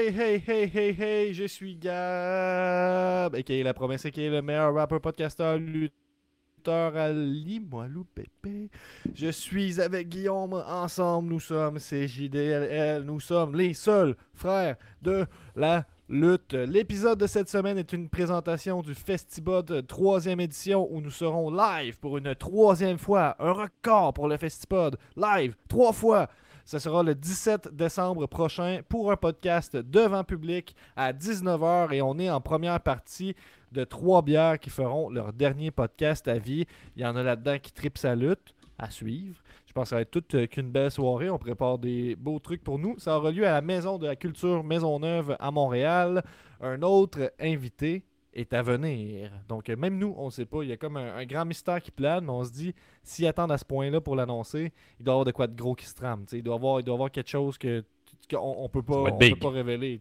Hey, hey, hey, hey, hey, je suis Gab, qui est la promesse, qui est le meilleur rappeur, podcasteur, lutteur à Limoilou, pépé. Je suis avec Guillaume, ensemble, nous sommes CJDLL, nous sommes les seuls frères de la lutte. L'épisode de cette semaine est une présentation du Festipod troisième édition où nous serons live pour une troisième fois. Un record pour le Festipod. Live, trois fois. Ce sera le 17 décembre prochain pour un podcast devant public à 19h et on est en première partie de trois bières qui feront leur dernier podcast à vie. Il y en a là-dedans qui tripent sa lutte à suivre. Je pense que ça va être toute euh, qu'une belle soirée. On prépare des beaux trucs pour nous. Ça aura lieu à la Maison de la Culture Maisonneuve à Montréal. Un autre invité est à venir. Donc, euh, même nous, on ne sait pas. Il y a comme un, un grand mystère qui plane, mais on se dit, s'ils attendent à ce point-là pour l'annoncer, il doit y avoir de quoi de gros qui se trame. Il doit y avoir, il doit y avoir quelque chose que qu'on on peut pas, on peut pas révéler.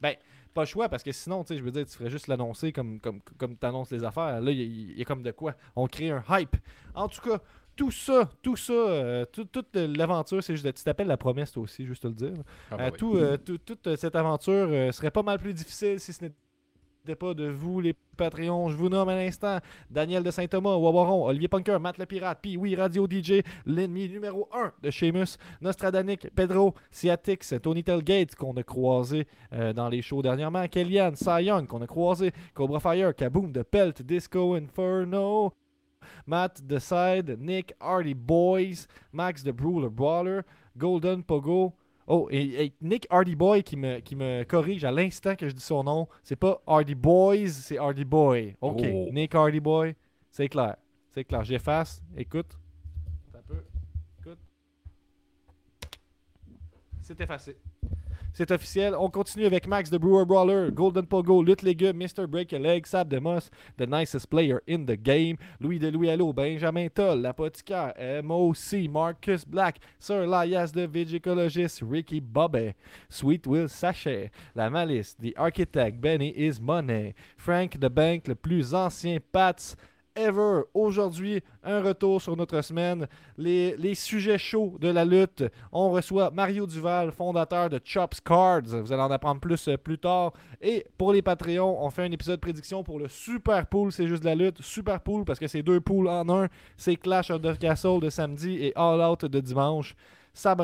Ben, pas le choix, parce que sinon, je veux dire, tu ferais juste l'annoncer comme, comme, comme tu annonces les affaires. Là, il y, a- il y a comme de quoi. On crée un hype. En tout cas, tout ça, tout ça, euh, tout- toute l'aventure, c'est juste, de- tu t'appelles la promesse toi aussi, juste te le dire. Ah, bah Euh, oui. tout, euh, tout- toute cette aventure serait pas mal plus difficile si ce n'était pas de vous, les Patreons. Je vous nomme à l'instant Daniel de Saint-Thomas, Wawaron, Olivier Punker, Matt le Pirate, puis oui, Radio DJ, l'ennemi numéro 1 de Sheamus, Nostradanic, Pedro, Siatix, Tony Telgate, qu'on a croisé euh, dans les shows dernièrement, Kellyanne, Cy Young, qu'on a croisé, Cobra Fire, Kaboom, de Pelt, Disco Inferno, Matt The Side, Nick Hardy Boys, Max the Brawler Brawler, Golden Pogo. Oh, et, et Nick Hardy Boy qui me, qui me corrige à l'instant que je dis son nom. C'est pas Hardy Boys, c'est Hardy Boy. Ok, Oh. Nick Hardy Boy, c'est clair. C'est clair. J'efface. Écoute. Un peu. Écoute. C'est effacé. C'est officiel. On continue avec Max the Brewer Brawler, Golden Pogo, Lutte Légumes, Mr. Break a Leg, Sab de Moss, The Nicest Player in the Game, Louis de Louis Allo, Benjamin Toll, L'Apothicaire, MOC, Marcus Black, Sir Lias the Vigicologist, Ricky Bobby, Sweet Will Sachet, La Malice, The Architect, Benny is Money, Frank the Bank, le plus ancien Pats ever. Aujourd'hui, un retour sur notre semaine. Les, sujets chauds de la lutte. On reçoit Mario Duval, fondateur de Chops Cards. Vous allez en apprendre plus euh, plus tard. Et pour les Patreons, on fait un épisode prédiction pour le Super Pool. C'est juste de la lutte. Super Pool parce que c'est deux poules en un. C'est Clash of the Castle de samedi et All Out de dimanche. Ça.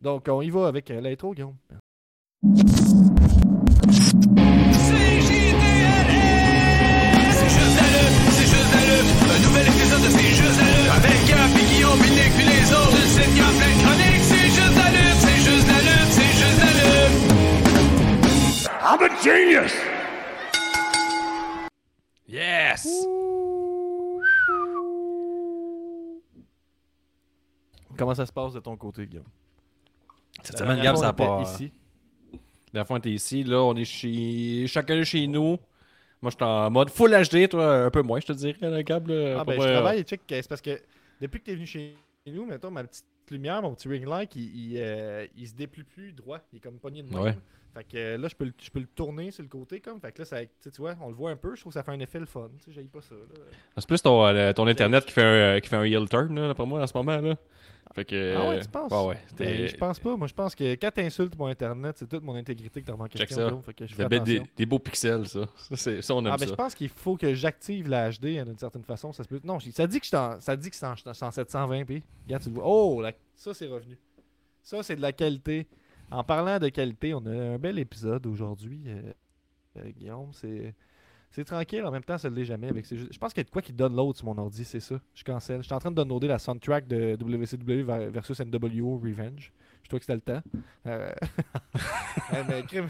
Donc, on y va avec euh, l'intro, Guillaume. I'm a genius! Yes! Comment ça se passe de ton côté, Guillaume? Cette semaine, Gab, ça part. ici. La fois, on était ici. Là, on est chez. Chacun chez nous. Moi, je suis en mode full HD, toi, un peu moins, je te dirais, Gab. là, Ah ben, je travaille et check. euh, C'est parce que depuis que tu es venu chez nous, mettons, ma petite lumière, mon petit ring light, il, il, euh, il se déplie plus droit. Il est comme pogné de. Ouais. Fait que euh, là, je peux, le, je peux le tourner sur le côté comme. Fait que là, ça, tu vois, on le voit un peu. Je trouve que ça fait un effet le fun. Tu sais, j'aille pas ça. Là. C'est plus ton, euh, ton internet qui fait un, qui fait un heel turn, là, pour moi, en ce moment. Là. Fait que. Ah ouais, tu penses? Ouais, ouais. Ben, je pense pas. Moi, je pense que quand tu insultes mon internet, c'est toute mon intégrité que remets en Check ça. Fait que je fais Des, des, beaux pixels, ça. Ça, on aime Ah ben ça. je pense qu'il faut que j'active la HD hein, d'une certaine façon. Ça se peut. Non, ça dit que je suis en- ça dit que c'est en, c'est en 720p. Regarde, tu le vois. Oh, la- ça c'est revenu. Ça c'est de la qualité. En parlant de qualité, on a un bel épisode aujourd'hui, euh, euh, Guillaume. C'est c'est tranquille. En même temps, ça ne l'est jamais. Avec Je pense qu'il y a de quoi qui donne l'autre sur mon ordi, c'est ça. Je cancelle. Je suis en train de downloader la soundtrack de WCW ver- versus NWO Revenge. Je trouvais que c'était le temps. Euh, mais, crime-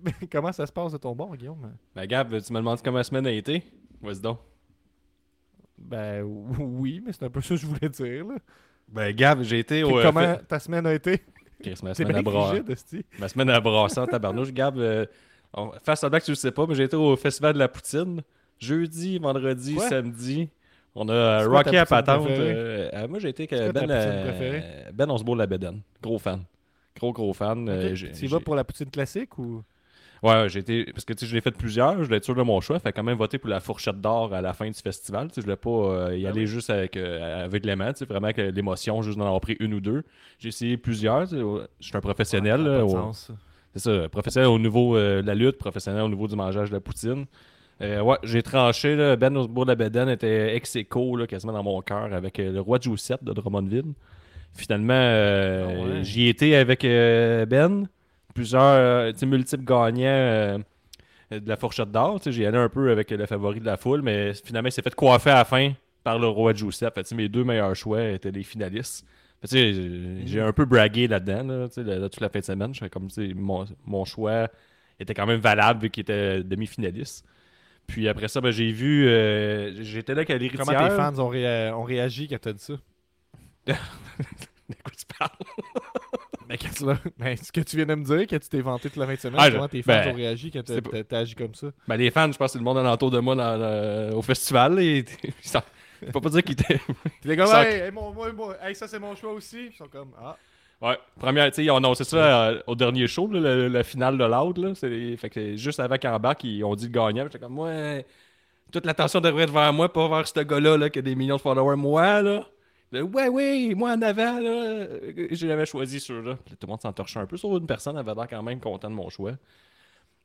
mais comment ça se passe de ton bord, Guillaume? Ben, Gab, tu me demandes comment la semaine a été? Vas-y donc. Ben oui, mais c'est un peu ça que je voulais dire. Là. Ben, Gab, j'ai été au. Comment fait- ta semaine a été? Chris, ma semaine à bras. Ma semaine à tabarnouche. Gab, euh, on- face à blague, tu le sais pas, mais j'ai été au Festival de la Poutine. Jeudi, vendredi, samedi. On a Rocky à patente. euh, euh, moi, j'ai été que Ben, euh, ben Osbourne la Bédane. Gros fan. Gros, gros fan. euh, Tu y vas pour la poutine classique ou? Ouais, j'ai été. Parce que tu sais, je l'ai fait plusieurs, je voulais être sûr de mon choix. Fait quand même voter pour la fourchette d'or à la fin du festival. Tu sais, je voulais pas euh, y Ah aller juste avec, euh, avec l'élément, tu sais, vraiment avec l'émotion, juste d'en avoir pris une ou deux. J'ai essayé plusieurs. tu sais, ouais, Je suis un professionnel. Là, de au-. C'est ça, professionnel au niveau euh, de la lutte, professionnel au niveau du mangeage de la poutine. Euh, ouais, j'ai tranché. Là, ben Osbourne la Beden était ex aequo, là, quasiment dans mon cœur avec le roi Giuseppe de Drummondville. Finalement, Ah ouais. j'y étais avec euh, Ben. Plusieurs euh, multiples gagnants euh, de la fourchette d'or. J'y allais un peu avec le favori de la foule, mais finalement, il s'est fait coiffer à la fin par le roi Giuseppe. Fait, mes deux meilleurs choix étaient les finalistes. J'ai- J'ai un peu bragué là-dedans, là, là, toute la fin de semaine. Comme tu sais, mon, mon choix était quand même valable vu qu'il était demi-finaliste. Puis après ça, ben, j'ai vu. euh, J'étais là avec l'héritière. Comment tes fans ont, ré- ont réagi quand t'as dit ça? De quoi tu parles? Mais quand tu l'as- ben, ce que tu viens de me dire, que tu t'es vanté toute la fin de semaine, Ah, comment tes fans ben, ont réagi quand t'as- agi comme ça? Ben, les fans, je pense que c'est le monde alentour de moi dans le- au festival. Et, je peux pas dire qu'ils étaient. Les gars, Ça- hey, hey, mon- moi, moi, hey, ça c'est mon choix aussi. Ils sont comme, ah. Ouais, première, tu sais, ils ont annoncé ça euh, au dernier show, là, le- la finale de l'Out. là. C'est- Fait que juste avant qu'ils embarquent, ils ont dit le gagnant. J'étais comme, ouais, toute l'attention devrait être vers moi, pas vers ce gars-là là, qui a des millions de followers. Moi, là. Là, Ouais, oui, moi en avant, là. euh, Je l'avais choisi ceux-là. Tout le monde s'entorchait un peu, sauf une personne avait l'air quand même content de mon choix.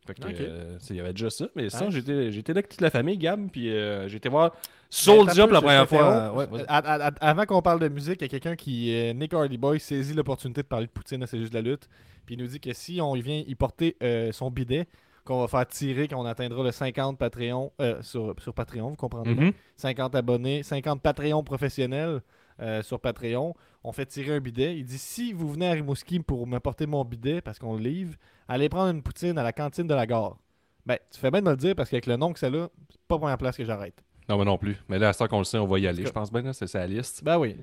Fait que, euh, il y avait déjà ça. Mais ça, Ouais. j'étais j'étais là avec toute la famille, Gab. Puis euh, été voir Ben, attends pour la première fois. fais, Ouais, vas-y. à- à- à- avant qu'on parle de musique, il y a quelqu'un qui, euh, Nick Hardy Boy, saisit l'opportunité de parler de Poutine, c'est juste de la lutte. Puis il nous dit que si on vient y porter son bidet, qu'on va faire tirer, qu'on atteindra le 50 Patreon sur, sur Patreon, vous comprenez? Mhm. 50 abonnés, 50 Patreons professionnels euh, sur Patreon. On fait tirer un bidet. Il dit si vous venez à Rimouski pour me porter mon bidet parce qu'on le livre, allez prendre une poutine à la cantine de la gare. Ben, tu fais bien de me le dire parce qu'avec le nom que c'est là, c'est pas la première place que j'arrête. Non, mais non plus. Mais là, à ce qu'on le sait, on va y aller. Je pense bien, là, c'est sa liste. Ben oui.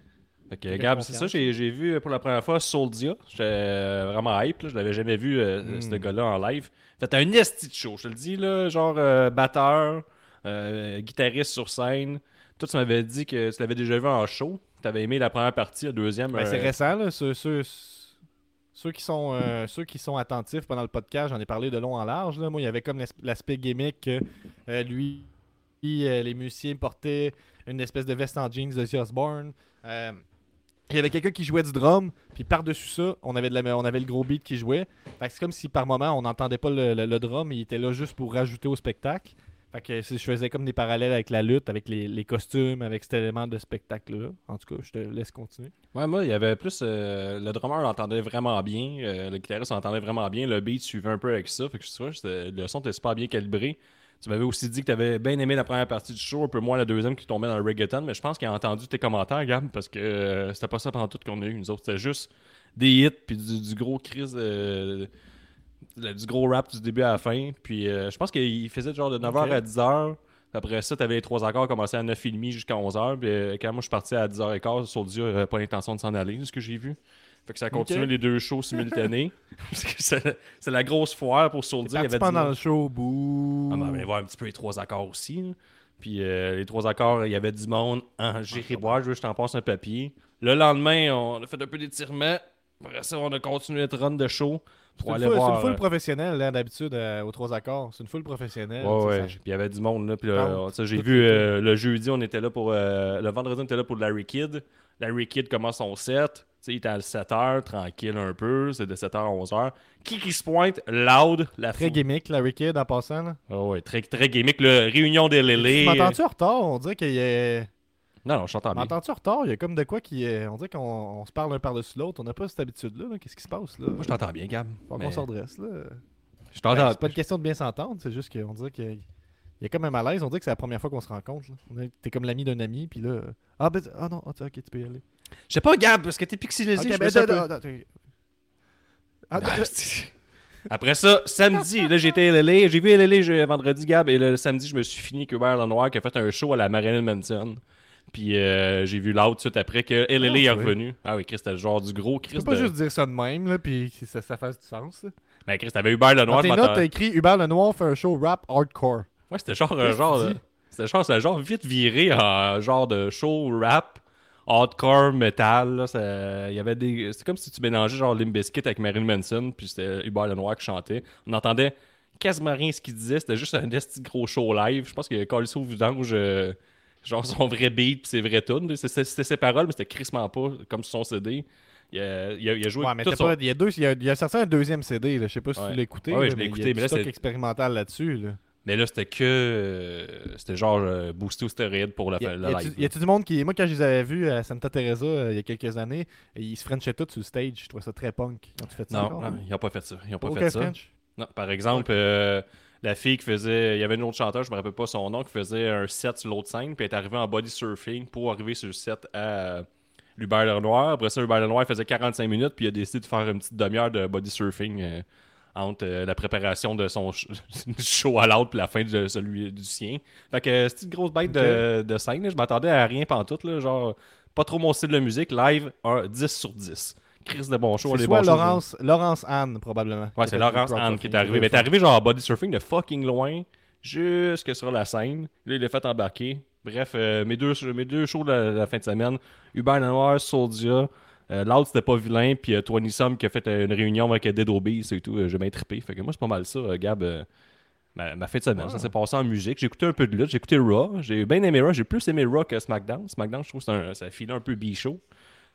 Fais Gab, c'est ça, j'ai j'ai vu pour la première fois Soldia. J'étais euh, vraiment hype. Là. Je l'avais jamais vu, euh, Mm. ce gars-là, en live. Fait un esti de show, je te le dis, là, genre euh, batteur, euh, guitariste sur scène. Toi, tu m'avais dit que tu l'avais déjà vu en show. Tu avais aimé la première partie, la deuxième. Ben, c'est euh, récent, là. Ceux, ceux- ceux qui sont, euh, ceux qui sont attentifs pendant le podcast, j'en ai parlé de long en large. Là. Moi, il y avait comme l'as- l'aspect gimmick que euh, lui, les musiciens portaient une espèce de veste en jeans de Ozzy Osbourne. Euh, il y avait quelqu'un qui jouait du drum, puis par-dessus ça, on avait, de la, on avait le gros beat qui jouait. C'est comme si par moment, on n'entendait pas le, le- le drum, il était là juste pour rajouter au spectacle. Fait que je faisais comme des parallèles avec la lutte, avec les, les costumes, avec cet élément de spectacle-là. En tout cas, je te laisse continuer. Ouais, moi, il y avait plus. euh, le drummer l'entendait vraiment bien. euh, le guitariste l'entendait vraiment bien. Le beat suivait un peu avec ça. Fait que vois, c'était- le son était super bien calibré. Tu m'avais aussi dit que tu avais bien aimé la première partie du show, un peu moins la deuxième qui tombait dans le reggaeton, mais je pense qu'il a entendu tes commentaires, Gab, parce que euh, c'était pas ça pendant tout qu'on a eu, nous autres. C'était juste des hits, puis du, du gros crise, le- du gros rap du début à la fin. Puis euh, je pense qu'il faisait genre de 9h Ok. à 10h. Puis Après ça, tu avais les trois accords commencé à 9h30 jusqu'à 11h. Puis euh, quand moi je suis parti à 10h15, sur Dieu n'avait pas l'intention de s'en aller, ce que j'ai vu. Fait que ça a continué Ok. les deux shows simultanés. Parce que c'est la grosse foire pour Soulja. Il avait pendant du- le show, bouh. ah, ben, ben, voir un petit peu les trois accords aussi. là. Puis euh, les trois accords, il y avait du monde. Ah, J'irai boire, je veux que je t'en passe un papier. Le lendemain, on a fait un peu d'étirement. Après ça, on a continué notre run de show C'est une, foule- c'est voir. une foule euh, professionnelle, là, d'habitude, euh, aux trois accords. C'est une foule professionnelle. Ouais, ouais. Puis il y avait du monde là. Puis euh, j'ai vu euh, le jeudi, on était là pour. euh, le vendredi, on était là pour Larry Kidd. Larry Kidd commence son set. Tu sais, il était à 7h, tranquille un peu. C'est de 7h à 11h. Qui qui se pointe? Loud, la Très foule. gimmick, Larry Kidd, en passant. Là. Ouais, très, très gimmick. Le réunion des Lélés. m'entends-tu en retard? On dirait qu'il y a... Non, non, je t'entends bien. M'entends-tu en retard? Il y a comme de quoi qui est... On dirait qu'on on se parle un par-dessus l'autre. On n'a pas cette habitude-là. là. Qu'est-ce qui se passe, là? Moi, je t'entends bien, Gab. Faut mais- qu'on là. Je Ben, t'entends. c'est pas une question de bien s'entendre. C'est juste qu'on dirait qu'il y a- comme un malaise. On dirait que c'est la première fois qu'on se rencontre. T'es comme l'ami d'un ami, puis là... Ah, ben... Ah non, ah, ok, tu peux y aller. Je sais pas, Gab, parce que t'es pixelisé. Ok, je ben, me sens un attends, peu- attends, attends. Ah, c'est- Après ça, samedi, là j'étais à LLA, j'ai vu LLA vendredi, Gab, et le samedi, je me suis fini avec Hubert Lenoir qui a fait un show à la Marilyn Manson. Puis euh, j'ai vu l'autre tout de suite après que LLA Ah, est revenu. Ah oui, Chris, c'était le genre du gros Tu Chris. peux pas de- juste dire ça de même, là, puis que ça, ça fasse du sens. là. Ben Chris, t'avais Hubert Lenoir, Dans tes notes, t'as écrit Hubert Lenoir fait un show rap hardcore. Ouais, c'était genre un Qu'est-ce que genre. tu? C'était genre, genre vite viré en genre de show rap, hardcore, metal. là, ça- Il y avait des. C'était comme si tu mélangeais genre Limp Bizkit avec Marilyn Manson, puis c'était Hubert Lenoir qui chantait. On entendait quasiment rien ce qu'il disait, c'était juste un esti de gros show live. Je pense ça au vidange. euh, Genre son vrai beat puis ses vraies tunes. C'était ses paroles, mais c'était crissement pas comme son CD. Il a, il a- il a joué Ouais, mais tout t'as son- pas, il y a deux, il y a, il a sorti un deuxième CD, là. je sais pas si Ouais. tu l'as écouté. Ouais, là, je l'ai écouté, mais là, c'est- expérimental là-dessus. Là. Mais là, c'était que. euh, c'était genre euh, boosté au stéroïde pour la, Y a- la live. y a-tu du monde qui. Moi, quand je les avais vus à Santa Teresa euh, il y a quelques années, ils se frenchaient tous sur le stage. Je trouvais ça très punk. Quand tu fais ça Non, encore, non, ils n'ont pas fait ça. Ils n'ont pas fait ça. French? Non, par exemple, euh, la fille qui faisait. Il y avait une autre chanteuse, je me rappelle pas son nom, qui faisait un set sur l'autre scène, puis elle est arrivée en body surfing pour arriver sur le set à Hubert Lenoir. Après ça, Hubert Lenoir faisait 45 minutes, puis il a décidé de faire une petite demi-heure de body surfing euh, entre euh, la préparation de son sh- show à l'autre puis la fin de celui du sien. Fait que c'était une grosse bête de, de scène. là. Je m'attendais à rien pantoute, là, genre pas trop mon style de musique. Live, un 10 sur 10. Chris de bon show. C'est soit Laurence, Laurence Anne, probablement. Ouais, c'est Laurence Anne qui est arrivé. Mais t'es arrivé genre en body surfing de fucking loin jusque sur la scène. Là, il l'a fait embarquer. Bref, euh, mes, deux, mes deux shows de la, de la fin de semaine Hubert Lenoir, Soldia. Euh, L'autre, c'était pas vilain. Puis euh, Tony qui a fait euh, une réunion avec euh, Dead Obies et tout. J'ai bien trippé. Fait que moi, c'est pas mal ça, Gab. ma, ma fin de semaine. Ça s'est passé en musique. J'ai écouté un peu de lutte. J'ai écouté Raw. J'ai bien aimé Raw. J'ai plus aimé Raw que SmackDown. SmackDown, je trouve que c'est un- ça filait un peu bichot.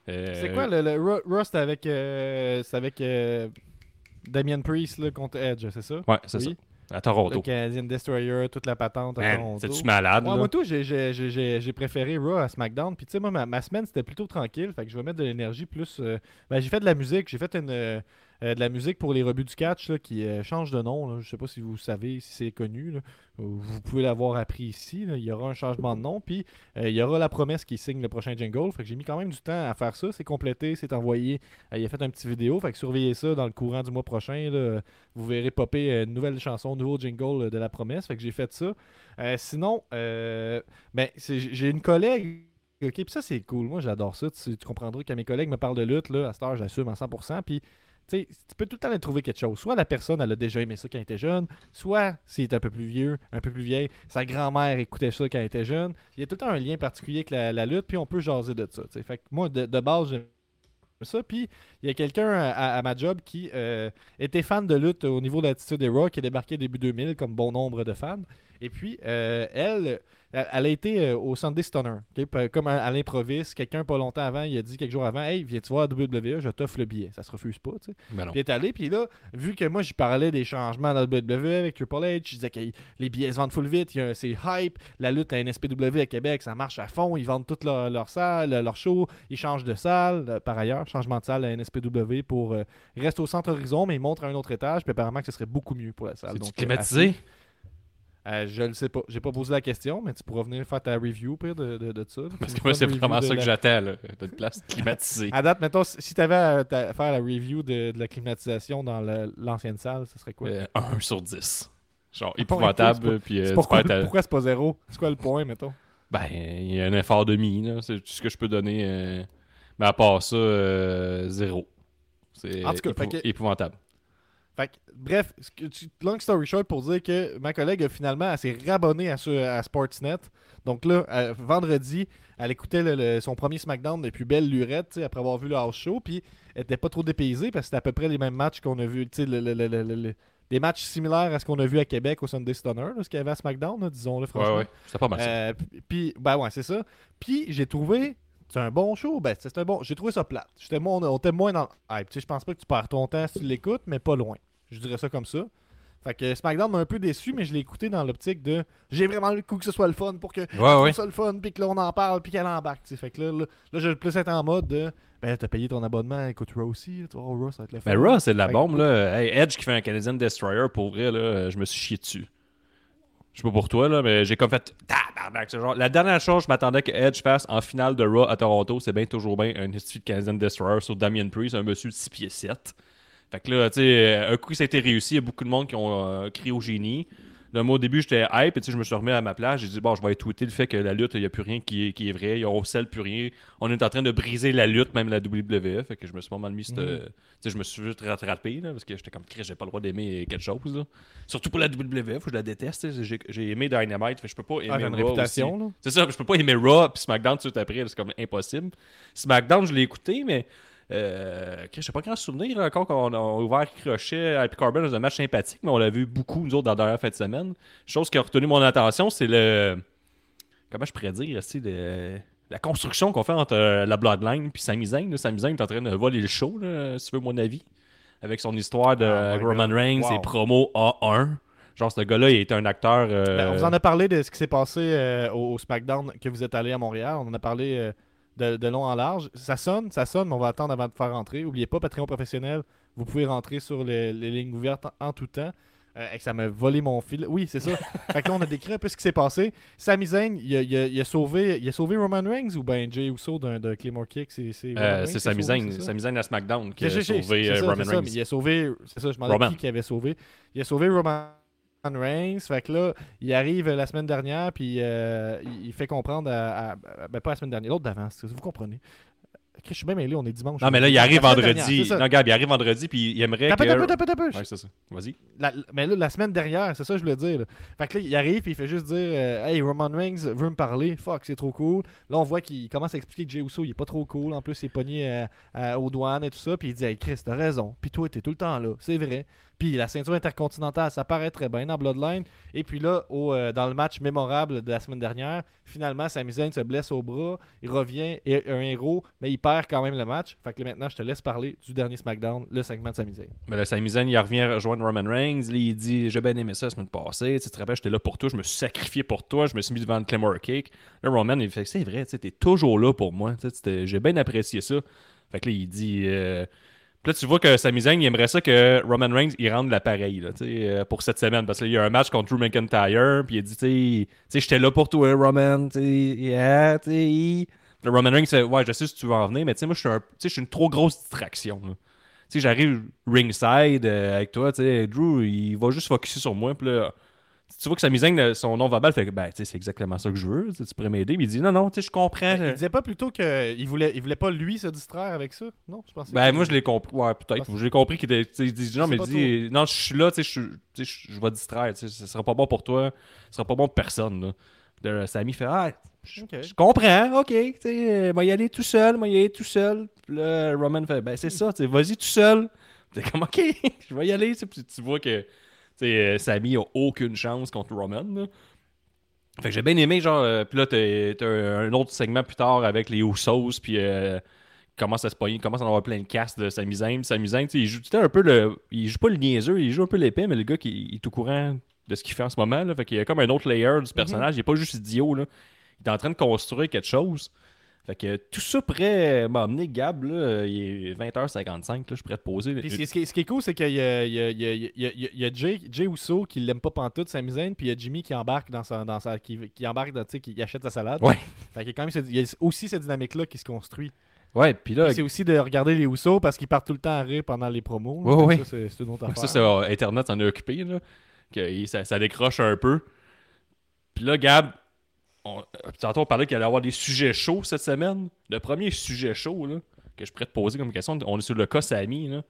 Euh, C'est quoi le, le c'était avec, euh, c'est avec euh, Damien Priest là, contre Edge, c'est ça? Ouais, c'est Oui. ça. À Le Toronto. Canadian Destroyer, toute la patente à Man, Toronto. C'est-tu malade? Ouais, là? moi, tout, j'ai- préféré Raw à SmackDown. Puis, tu sais, moi, ma, ma semaine, c'était plutôt tranquille. Fait que je vais mettre de l'énergie plus. ben, j'ai fait de la musique. J'ai fait une, de la musique pour les rebuts du catch là, qui euh, change de nom. Je sais pas si vous savez, si c'est connu. là. Vous pouvez l'avoir appris ici. Il y aura un changement de nom. Puis, euh, il y aura la promesse qui signe le prochain jingle. Fait que j'ai mis quand même du temps à faire ça. C'est complété, c'est envoyé. Euh, il a fait un petit vidéo. Fait que surveillez ça dans le courant du mois prochain. Vous verrez popper euh, une nouvelle chanson, un nouveau jingle euh, de la promesse. Fait que j'ai fait ça. Euh, sinon, euh, ben, j'ai une collègue. Ok, puis ça, c'est cool. Moi, j'adore ça. Tu, comprendras que mes collègues me parlent de lutte. Là, à cette heure, j'assume à 100%. Puis, tu peux tout le temps aller trouver quelque chose. Soit la personne, elle a déjà aimé ça quand elle était jeune. Soit, s'il est un peu plus vieux, un peu plus vieille, sa grand-mère écoutait ça quand elle était jeune. Il y a tout le temps un lien particulier avec la, lutte. Puis, on peut jaser de ça. Fait moi, de, base, j'aime ça. Puis, il y a quelqu'un à, ma job qui euh, était fan de lutte au niveau de l'attitude Era, qui est débarqué début 2000, comme bon nombre de fans. Et puis, euh, elle, elle, a été euh, au Sunday Stunner. Comme à, à l'improviste, quelqu'un pas longtemps avant, il a dit quelques jours avant Hey, viens-tu voir WWE, je t'offre le billet. Ça se refuse pas, tu sais. Ben. Puis il est allé, puis là, vu que moi, je parlais des changements dans WWE avec Triple H, je disais que les billets se vendent full vite, c'est hype, la lutte à NSPW à Québec, ça marche à fond, ils vendent toutes leurs leur salles, leurs shows, ils changent de salle. Euh, Par ailleurs, changement de salle à NSPW pour euh, reste au centre horizon, mais montre à un autre étage, puis apparemment que ce serait beaucoup mieux pour la salle. Donc, euh, climatisé? euh, je le sais pas. J'ai pas posé la question, mais tu pourras venir faire ta review pire de, de, de ça. Parce que moi, c'est vraiment ça que la- j'attends, là. De place climatisée. À date, mettons, si tu avais à, faire la review de, de la climatisation dans l'ancienne salle, ce serait quoi? Euh, 1 sur 10. Genre c'est épouvantable, pas- puis euh, pourquoi, c'est pas zéro? C'est quoi le point, mettons? Ben, il y a un effort de mi, là. C'est tout ce que je peux donner. euh, Mais à part ça, euh, zéro. C'est épou- que- épouvantable. Fait que, bref, long story short pour dire que ma collègue a finalement elle s'est rabonnée à, ce- à Sportsnet. Donc là, euh, vendredi, elle écoutait le- le- son premier SmackDown depuis belle lurette, après avoir vu le house show, puis elle était pas trop dépaysée parce que c'était à peu près les mêmes matchs qu'on a vu, le- des matchs similaires à ce qu'on a vu à Québec au Sunday Stunner, là, ce qu'il y avait à SmackDown, là, disons-le franchement. Ouais, ouais. C'était pas mal. Euh, puis, ben ouais, c'est ça. Puis j'ai trouvé, c'est un bon show, ben c'est un bon, j'ai trouvé ça plate. J'étais moins, on était moins dans le hype. Je pense pas que tu perds ton temps si tu l'écoutes, mais pas loin. Je dirais ça comme ça. Fait que SmackDown m'a un peu déçu, mais je l'ai écouté dans l'optique de j'ai vraiment le coup que ce soit le fun pour que Ouais, ouais. ça le fun, puis que là on en parle, puis qu'elle embarque. Fait que là, là, là, je vais plus être en mode de ben t'as payé ton abonnement, écoute Raw aussi, vois, Raw, ça va être le fun. Mais Raw, c'est de la Fait que- bombe, là. Hey, Edge qui fait un Canadian Destroyer, pour vrai, là, je me suis chié dessus. Je sais pas pour toi, là, mais j'ai comme fait. Genre. La dernière chose, je m'attendais que Edge fasse en finale de Raw à Toronto, c'est bien toujours bien un institut de Canadian Destroyer sur Damien Priest, un monsieur de 6 pieds 7. Fait que là, tu sais, un coup, ça a été réussi. Il y a beaucoup de monde qui ont euh, crié au génie. Là, moi, au début, j'étais hype, et je me suis remis à ma place. J'ai dit, bon, je vais tweeter le fait que la lutte, il n'y a plus rien qui est, qui est vrai. Il n'y a scelle plus rien. On est en train de briser la lutte, même la WWE. Fait que je me suis pas mal mis sais, je me suis juste rattrapé, là, parce que j'étais comme, Chris, j'ai pas le droit d'aimer quelque chose, là. Surtout pour la WWE, faut que je la déteste. J'ai aimé Dynamite, fait que je peux pas aimer Ah, t'as une Raw réputation. C'est ça, je peux pas aimer Raw puis SmackDown tout de suite après, c'est comme impossible. SmackDown, je l'ai écouté, mais euh, Chris, j'ai pas grand souvenir encore qu'on a ouvert Crochet Happy Corbin dans un match sympathique, mais on l'a vu beaucoup, nous autres, dans la dernière fin de semaine. Chose qui a retenu mon attention, c'est le. Comment je pourrais dire, c'est le. la construction qu'on fait entre euh, la Bloodline puis Sami Zayn. là. Sami Zayn est en train de voler le show, là, si tu veux mon avis. Avec son histoire de Oh my Roman God. Reigns Wow. et promo A1. Genre, ce gars-là, il est un acteur. euh, Ben, on vous en a parlé de ce qui s'est passé euh, au, au SmackDown que vous êtes allé à Montréal. On en a parlé euh, de, de long en large. Ça sonne, ça sonne, mais on va attendre avant de faire rentrer. N'oubliez pas, Patreon professionnel, vous pouvez rentrer sur les, les lignes ouvertes en, en tout temps. Euh, et que ça m'a volé mon fil. Oui, c'est ça. fait que là, on a décrit un peu ce qui s'est passé. Sami Zayn, il a, il a- il a sauvé, il a sauvé Roman Reigns ou ben Jay Uso d'un Claymore Kick? C'est euh, Sami Zayn. Sami Zayn à SmackDown qui a sauvé euh, ça, Roman ça, Reigns. il a sauvé, c'est ça, je m'en qui avait sauvé. Il a sauvé Roman Reigns. Fait que là, il arrive la semaine dernière, puis euh, il, fait comprendre à, à- ben pas la semaine dernière, l'autre d'avant, vous comprenez? Ok, Je suis bien mêlé, on est dimanche. Non, mais là, il arrive dernière, vendredi. Non, Gab, il arrive vendredi, puis il aimerait Tape, que. tape, tape, tape, tape. Ouais, c'est ça. Vas-y. Mais là, la semaine dernière, c'est ça que je voulais dire. là. Fait que là, il arrive et il fait juste dire euh, Hey, Roman Reigns veut me parler. Fuck, c'est trop cool. Là, on voit qu'il commence à expliquer que Jey Uso, il est pas trop cool. En plus, il est pogné euh, euh, aux douanes et tout ça. Puis il dit Hey, Chris, t'as raison. Puis toi, t'es tout le temps là. C'est vrai. Puis la ceinture intercontinentale, ça paraît très bien dans Bloodline. Et puis là, euh, dans le match mémorable de la semaine dernière, finalement, Sami se blesse au bras. Il revient, et, un héros, mais il perd quand même le match. Fait que maintenant, je te laisse parler du dernier SmackDown, le segment de Sami. Mais là, Sami Zayn, il revient rejoindre Roman Reigns. Il dit J'ai bien aimé ça la semaine passée. Tu te rappelles, j'étais là pour toi. Je me suis pour toi. Je me suis mis devant le Claymore Cake. Là, Roman, il fait C'est vrai, tu t'es toujours là pour moi. J'ai bien apprécié ça. Fait que là, il dit. euh, Puis là, tu vois que Sami il aimerait ça que Roman Reigns, il rende l'appareil euh, pour cette semaine. Parce qu'il y a un match contre Drew McIntyre. Puis il dit Tu sais, j'étais là pour toi, Roman. Tu sais, yeah. Le Roman Reigns Ouais, je sais si tu veux en venir, mais tu sais, moi, je suis un- une trop grosse distraction. Tu sais, j'arrive ringside euh, avec toi, tu sais, Drew, il va juste focuser sur moi, puis là, tu vois que Sami Zayn, le- son nom verbal fait que, ben, c'est exactement ça que je veux, tu pourrais m'aider, mais il dit, non, non, je comprends. Il disait pas plutôt qu'il voulait, il voulait pas lui se distraire avec ça Non, je pensais. Ben, que- moi, je l'ai compris, ouais, peut-être, Ah, je l'ai compris qu'il était, il dit, non, mais dit, non, je suis là, tu sais, je je je vais distraire, ce sera pas bon pour toi, ce sera pas bon pour personne, là. Sami fait, ah, je, je comprends, ok, tu sais, euh, moi y aller tout seul, moi y aller tout seul. Puis là, Roman fait, ben c'est ça, tu vas-y tout seul. T'es comme, ok, je vais y aller. Puis tu vois que sais, euh, Sami a aucune chance contre Roman. là. Fait que j'ai bien aimé, genre, euh, puis là, t'as un autre segment plus tard avec les Usos, puis euh, commence à se pogner, il commence à en avoir plein de castes de Sami Zayn. Sami Zayn, tu sais, il joue un peu le. Il joue pas le niaiseux, il joue un peu l'épée, mais le gars qui il est au courant de ce qu'il fait en ce moment. Là, fait qu'il y a comme un autre layer du personnage. Il est pas juste idiot, là. Il est en train de construire quelque chose. Fait que tout ça pourrait m'emmener Gab, là, il est 20h55, là, je pourrais te poser. Puis ce, qui- ce qui est, cool, c'est qu'il y y a- il y a- y Jay, Jay Uso qui l'aime pas pantoute, Sami Zayn, puis il y a Jimmy qui embarque dans sa, dans sa qui, qui embarque, dans, tu sais, qui achète sa salade. Ouais. Fait a quand même, il y a aussi cette dynamique-là qui se construit. Ouais, puis là, C'est aussi de regarder les Usos parce qu'ils partent tout le temps à rire pendant les promos. là. Ouais, ouais. Ça, c'est une autre affaire. Ça, c'est euh, Internet s'en est occupé, là. Que il- ça, ça décroche un peu. Puis là, Gab, on, euh, tantôt on parlait qu'il allait y avoir des sujets chauds cette semaine. Le premier sujet chaud, là, que je pourrais te poser comme question, on est sur le cas Sami, là.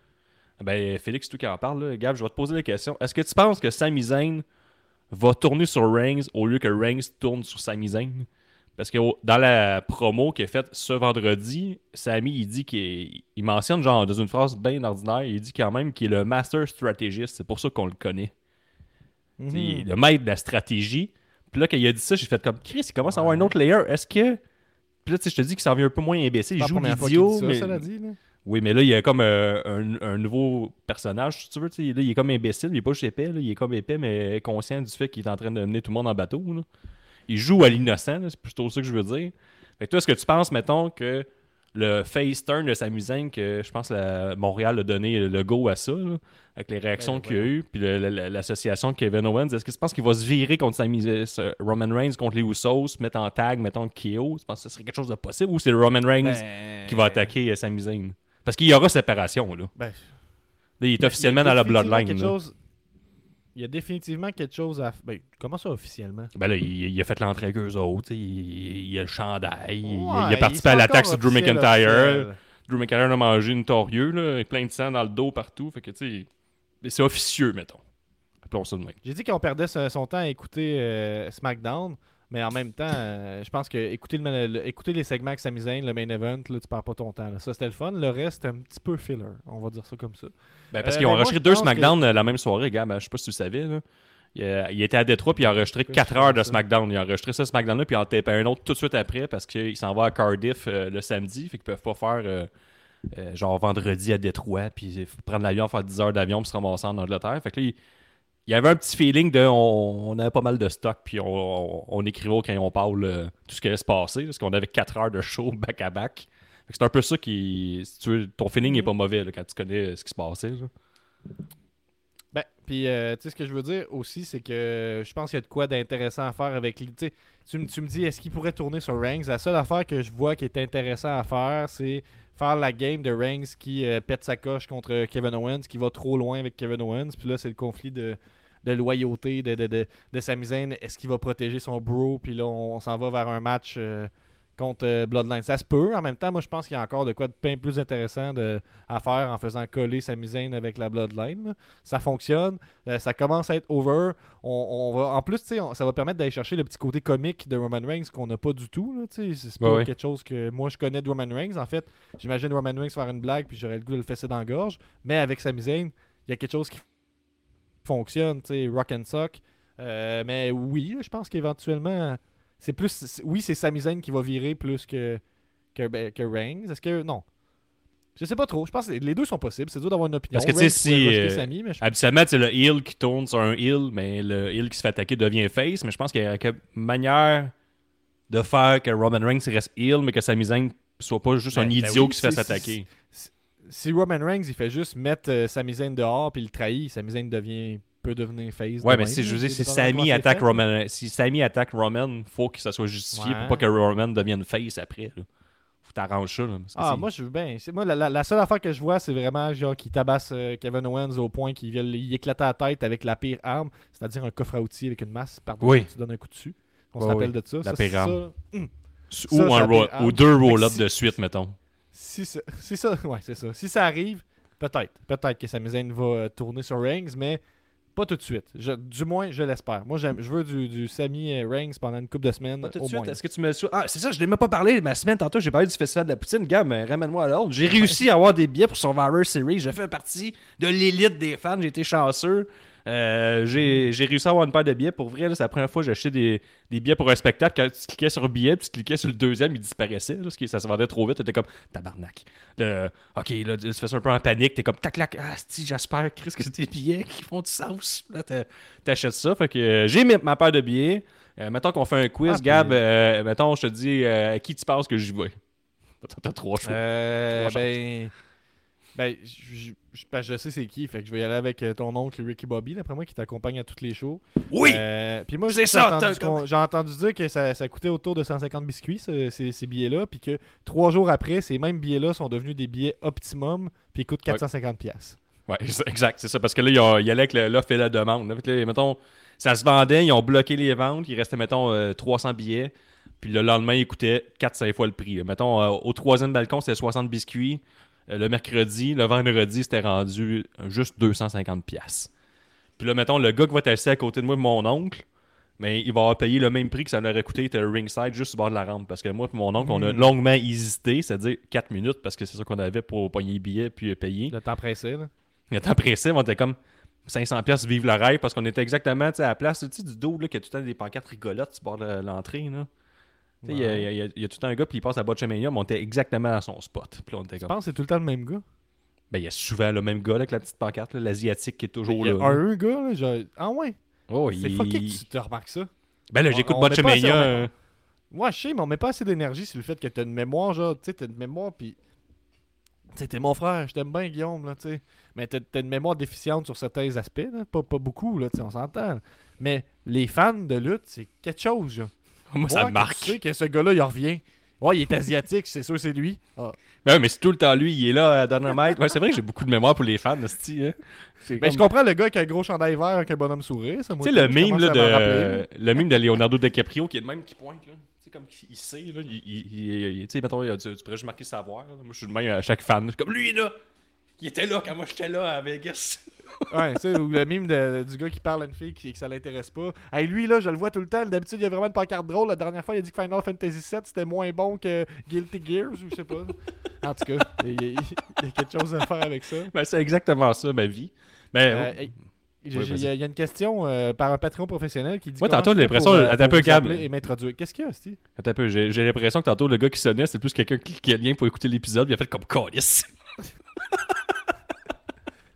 Ben, Félix, c'est toi qui en parle, là. Gab, je vais te poser la question. Est-ce que tu penses que Sami Zayn va tourner sur Reigns au lieu que Reigns tourne sur Sami Zayn? Parce que dans la promo qu'il a faite ce vendredi, Sami, il dit qu'il il mentionne, genre, dans une phrase bien ordinaire, il dit quand même qu'il est le master stratégiste. C'est pour ça qu'on le connaît. Mhm. C'est le maître de la stratégie. Puis là, quand il a dit ça, j'ai fait comme Chris, il commence à avoir un autre layer. Est-ce que. Puis là, tu sais, je te dis qu'il s'en vient un peu moins imbécile. Il joue l'idiot. ça, Mais... cela dit, là. Oui, mais là, il y a comme euh, un, un nouveau personnage, si tu veux. Là, il est comme imbécile. Il est pas juste épais. là. Il est comme épais, mais conscient du fait qu'il est en train de mener tout le monde en bateau. là. Il joue à l'innocent. C'est plutôt ça que je veux dire. Fait que toi, est-ce que tu penses, mettons, que le face turn de Sami Zayn, que je pense que la- Montréal a donné le go à ça, là, avec les réactions Ben, qu'il y a eu, puis l'association Kevin Owens, est-ce que tu penses qu'il va se virer contre Sami ce- Roman Reigns contre les Usos, mettre en tag, mettons, KO? Tu penses que ce serait quelque chose de possible ou c'est Roman Reigns Ben, qui va attaquer euh, Sami Zayn? Parce qu'il y aura séparation, là. ben, Là, il est il officiellement dans la bloodline. quelque là. chose- Il y a définitivement quelque chose à. Ben, comment ça officiellement? Ben là, il, il a fait l'entrée avec eux autres. Il, il a le chandail. il- il, a participé à l'attaque sur Drew McIntyre. officiel. Drew McIntyre a mangé une torieux, là, avec plein de sang dans le dos partout. Fait que, tu sais, mais c'est officieux, mettons. Appelons ça de même. J'ai dit qu'on perdait son temps à écouter euh, SmackDown, mais en même temps, euh, je pense que écouter, le, le- écouter les segments avec Sami Zayn, le main event, là, tu perds pas ton temps. là. Ça, c'était le fun. Le reste, un petit peu filler. On va dire ça comme ça. Ben, parce Euh, qu'ils ont ben, enregistré deux SmackDown euh, la même soirée, gars. Ben, je sais pas si tu le savais. Là. Il, il était à Détroit, puis il a enregistré Pourquoi 4 je heures de ça? SmackDown. Il a enregistré ça SmackDown-là, puis il en tapait un autre tout de suite après, parce qu'il s'en va à Cardiff euh, le samedi, fait qu'ils peuvent pas faire genre vendredi à Détroit, puis prendre l'avion, faire 10 heures d'avion, puis se ramasser en Angleterre. Fait que là, il, il y avait un petit feeling de on, avait pas mal de stock, puis on, on, écrivait quand on parle euh, tout ce qui allait se passer, parce qu'on avait 4 heures de show back-à-back. C'est un peu ça qui. Si tu veux, ton feeling est pas mauvais quand tu connais euh, ce qui se passait. Ben, puis, euh, tu sais, ce que je veux dire aussi, c'est que je pense qu'il y a de quoi d'intéressant à faire avec. Tu tu me dis, est-ce qu'il pourrait tourner sur Ranks La seule affaire que je vois qui est intéressant à faire, c'est faire la game de Ranks qui euh, pète sa coche contre Kevin Owens, qui va trop loin avec Kevin Owens. Puis là, c'est le conflit de, de loyauté de, de, de, de. Est-ce qu'il va protéger son bro? Puis là, on, on s'en va vers un match. euh, contre euh, Bloodline. Ça se peut. En même temps, moi, je pense qu'il y a encore de quoi de bien plus intéressant de, à faire en faisant coller Sami Zayn avec la Bloodline. Ça fonctionne. Euh, ça commence à être over. On, on va, en plus, on- ça va permettre d'aller chercher le petit côté comique de Roman Reigns qu'on n'a pas du tout. C'est pas Ouais, quelque chose que moi je connais de Roman Reigns. En fait, j'imagine Roman Reigns faire une blague puis j'aurais le goût de le fesser dans la gorge. Mais avec Sami Zayn, il y a quelque chose qui fonctionne. Rock and sock. Euh, mais oui, je pense qu'éventuellement, c'est plus. Oui, c'est Sami Zayn qui va virer plus que, que, ben, que Reigns. Est-ce que. Non. Je sais pas trop. Je pense que les deux sont possibles. C'est dur d'avoir une opinion. Parce que, tu sais, si, euh, Sami, mais je- Habituellement, c'est le heel qui tourne sur un heel, mais le heel qui se fait attaquer devient face. Mais je pense qu'il y a une manière de faire que Roman Reigns reste heel, mais que Sami Zayn soit pas juste Ben, un ben idiot oui, qui se fait c'est- attaquer. si Roman Reigns, il fait juste mettre euh, Sami Zayn dehors puis il le trahit, Sami Zayn devient, peut devenir face. Ouais, de mais si je veux dire, si c'est attaque fait. Roman, si Sami attaque Roman, faut que ça soit justifié Ouais. pour pas que Roman devienne face après. Là. Faut t'arranger ça. Là, Ah, moi, je veux bien. Moi, la, la- la seule affaire que je vois, c'est vraiment genre qu'il tabasse euh, Kevin Owens au point qu'il vient lui éclater la tête avec la pire arme, c'est-à-dire un coffre à outils avec une masse par Oui. tu donnes un coup dessus. On Ouais, se rappelle oui. de ça. La Ça, pire arme. ça. Ou, ça, un roll- deux roll-ups si- de suite, mettons. Si ça, si ça, ouais, c'est ça. Si ça arrive, peut-être. Peut-être que Sami Zayn va euh, tourner sur Reigns, mais pas tout de suite. Je- du moins, je l'espère. Moi, je veux du, du Sami euh, Reigns pendant une couple de semaines. Pas tout de au suite. Est-ce que tu me Ah, c'est ça, je l'ai même pas parlé. Ma semaine, tantôt, j'ai parlé du festival de la poutine. Gars, mais ramène-moi à l'ordre. J'ai réussi à avoir des billets pour Survivor Series. J'ai fait partie de l'élite des fans. J'ai été chanceux. Euh, j'ai réussi à avoir une paire de billets. Pour vrai, c'est la première fois que j'ai acheté des, des billets pour un spectacle. Quand tu cliquais sur billet, puis tu cliquais sur le deuxième, il disparaissait. Là, parce que ça se vendait trop vite. T'étais comme tabarnak. Ok, là, tu fais ça un peu en panique. T'es comme tac, tac. Ah, si, j'espère, Chris, que c'est des billets qui font du sens. Là, t'a- t'achètes ça. Fait que euh, j'ai mis ma paire de billets. Euh, mettons qu'on fait un quiz, Ah, puis- Gab. euh, mettons, je te dis à qui tu penses que j'y vais? T'as- trois choix. Trois ben, ben, je, je- ben, sais c'est qui, fait que je vais y aller avec euh, ton oncle Ricky Bobby, d'après moi, qui t'accompagne à tous les shows. oui! Euh, puis moi, C'est j'ai ça, entendu, j'ai entendu dire que ça, ça coûtait autour de 150 biscuits, ce- ces, ces billets-là, puis que trois jours après, ces mêmes billets-là sont devenus des billets optimum, puis ils coûtent 450 pièces. Ouais, exact, c'est ça. Parce que là, il y allait avec l'offre et la demande. là. Fait que là, mettons, ça se vendait, ils ont bloqué les ventes, il restait, mettons, euh, 300 billets. Puis le lendemain, il coûtait 4-5 fois le prix. Mettons, euh, au troisième balcon, c'était 60 biscuits. Euh, le mercredi, le vendredi, c'était rendu juste 250 pièces. Puis là, mettons, le gars qui va être assis à côté de moi, mon oncle, mais il va avoir payé le même prix que ça aurait coûté, il était ringside juste au bord de la rampe. Parce que moi et mon oncle, on a Mm. longuement hésité, c'est-à-dire 4 minutes, parce que c'est ça qu'on avait pour payer les billets puis payer. Le temps pressé, là. Il était pressé, on était comme 500 pièces vive le rêve parce qu'on était exactement à la place du dos là, qui a tout le temps des pancartes rigolotes sur le bord de l'entrée. là. Il y a- y, y tout le temps un gars puis il passe à Botchamania, mais on était exactement à son spot. Puis là, on était Je pense que c'est tout le temps le même gars? ben, il y a souvent le même gars là, avec la petite pancarte, là, l'asiatique qui est toujours Il y là. a un gars, là, genre- Ah ouais, Oh, c'est il- fucké que tu te remarques ça. Ben là, j'écoute Botchamania. met- euh, Ouais, je sais, mais on met pas assez d'énergie sur le fait que t'as une mémoire, genre, tu sais, t'as une mémoire, puis. Tu sais, t'es mon frère, je t'aime bien, Guillaume, là, tu sais. Mais t'as t'as une mémoire déficiente sur certains aspects, là. Pas, pas beaucoup, là, tu sais, on s'entend. Mais les fans de lutte, c'est quelque chose, genre. Moi, ça me marque. Tu sais que ce gars-là, il revient. Ouais, il est asiatique, c'est sûr, c'est lui. Ah. Ben, mais c'est tout le temps lui, il est là à Dynamite. Ouais, c'est vrai que j'ai beaucoup de mémoire pour les fans, hein. C'est Ben, je comprends le gars qui a un gros chandail vert avec un bonhomme sourire. Tu sais, le mime là, de, le mime de Leonardo DiCaprio qui est le même qui pointe. Là. Tu sais, comme il sait, là, il, il- il- il- tu sais, mettons, il a- tu, tu pourrais juste marquer savoir. là. Moi, je suis le même à chaque fan. Je suis Comme lui, là, il était là quand moi j'étais là à Vegas. Ouais, tu sais, ou le mime de- du gars qui parle à une fille qui, que ça l'intéresse pas. Hey, lui, là, je le vois tout le temps. D'habitude, il y a vraiment une pancarte drôle. La dernière fois, il a dit que Final Fantasy VII c'était moins bon que Guilty Gears ou je sais pas. En tout cas, il y, a- il y a quelque chose à faire avec ça. Ben, c'est exactement ça, ma vie. Mais Euh, J'ai- Ouais, j'ai- Il y, a- il y a une question euh, par un Patreon professionnel qui dit Moi, tantôt, je fais l'impression- euh, attends un peu, Gab. appeler et m'introduire. Qu'est-ce qu'il y a, Steve? Attends un peu, j'ai j'ai l'impression que tantôt, le gars qui sonnait, c'était plus quelqu'un qui cliquait le lien pour écouter l'épisode, il a fait comme calice.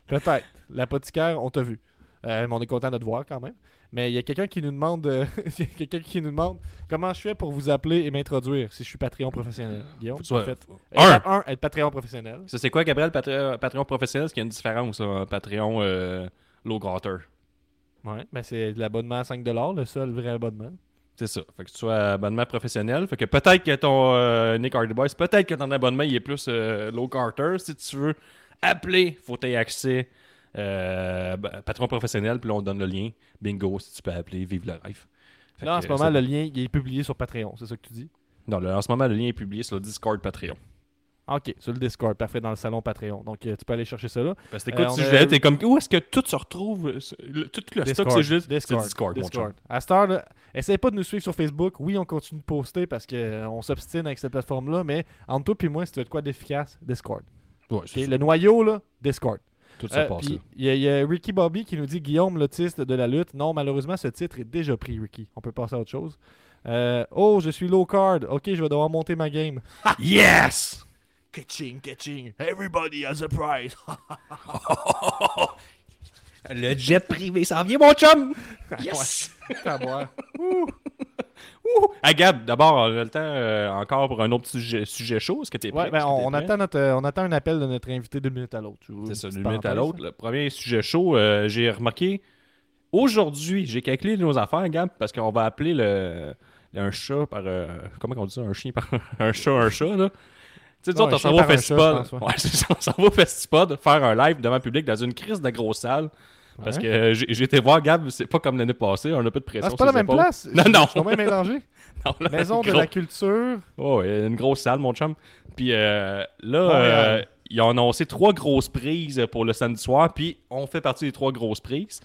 Peut-être. L'apothicaire, on t'a vu. Euh, mais on est content de te voir quand même. Mais il y a quelqu'un qui nous demande euh, quelqu'un qui nous demande comment je fais pour vous appeler et m'introduire si je suis Patreon professionnel. Guillaume, en fait. Un. Étape 1, être Patreon professionnel. Ça, c'est quoi, Gabriel, Patre- Patreon professionnel? Est-ce qu'il y a une différence, un Patreon euh, low gratter? Ouais, ben c'est de l'abonnement à 5$, le seul vrai abonnement. C'est ça. Fait que tu sois abonnement professionnel. Fait que peut-être que ton euh, Nick Hardy Boys, peut-être que ton abonnement il est plus euh, low carter. Si tu veux appeler, faut que tu accès euh, ben, patron professionnel, puis là on donne le lien. Bingo, si tu peux appeler, vive le rêve. Fait Là, en que, ce moment, ça- le lien il est publié sur Patreon, c'est ça que tu dis? Non, là, en ce moment, le lien est publié sur le Discord Patreon. Ok, sur le Discord, parfait, dans le salon Patreon. Donc, euh, tu peux aller chercher ça là. Parce que Euh, écoute, on si je vais t'es comme où est-ce que tout se retrouve? Euh, le- Tout le stock, c'est juste Discord. c'est Discord, mon Discord. À cette heure, là, essayez pas de nous suivre sur Facebook. Oui, on continue de poster parce qu'on s'obstine avec cette plateforme-là, mais entre toi et moi, si tu veux de quoi d'efficace, Discord. Ouais. Le noyau, là, Discord. Tout ça Euh, passe. Il y, a- il y a Ricky Bobby qui nous dit Guillaume, l'autiste de la lutte. Non, malheureusement, ce titre est déjà pris, Ricky. On peut passer à autre chose. Euh, oh, je suis low card. Ok, je vais devoir monter ma game. Yes! Catching, catching. Everybody has a prize. Le jet privé s'en vient, mon chum! Yes! À boire. Ouh! Ah, Gab, d'abord, on a le temps euh, encore pour un autre sujet, sujet chaud. Est-ce que tu es prêt? Ouais, ben, on, attend notre, euh, on attend un appel de notre invité d'une minute à l'autre. C'est ça, d'une minute à l'autre. Le premier sujet chaud, euh, j'ai remarqué aujourd'hui, j'ai calculé nos affaires, Gab, parce qu'on va appeler le, un chat par. comment on dit ça? Un chien par. un chat, un chat, là. Tu sais, on s'en va au festival. ouais. On s'en va au festival faire un live devant le public dans une crise de grosse salle. Parce Ouais. que j'ai été voir Gab, c'est pas comme l'année passée, on a pas de pression. Ah, c'est pas la sur même épaules. place? Non, non. Je suis même mélangé. Non, là, Maison de gros- la culture. Oh, une grosse salle, mon chum. Puis euh, là, euh, ils ont annoncé trois grosses prises pour le samedi soir, puis on fait partie des trois grosses prises.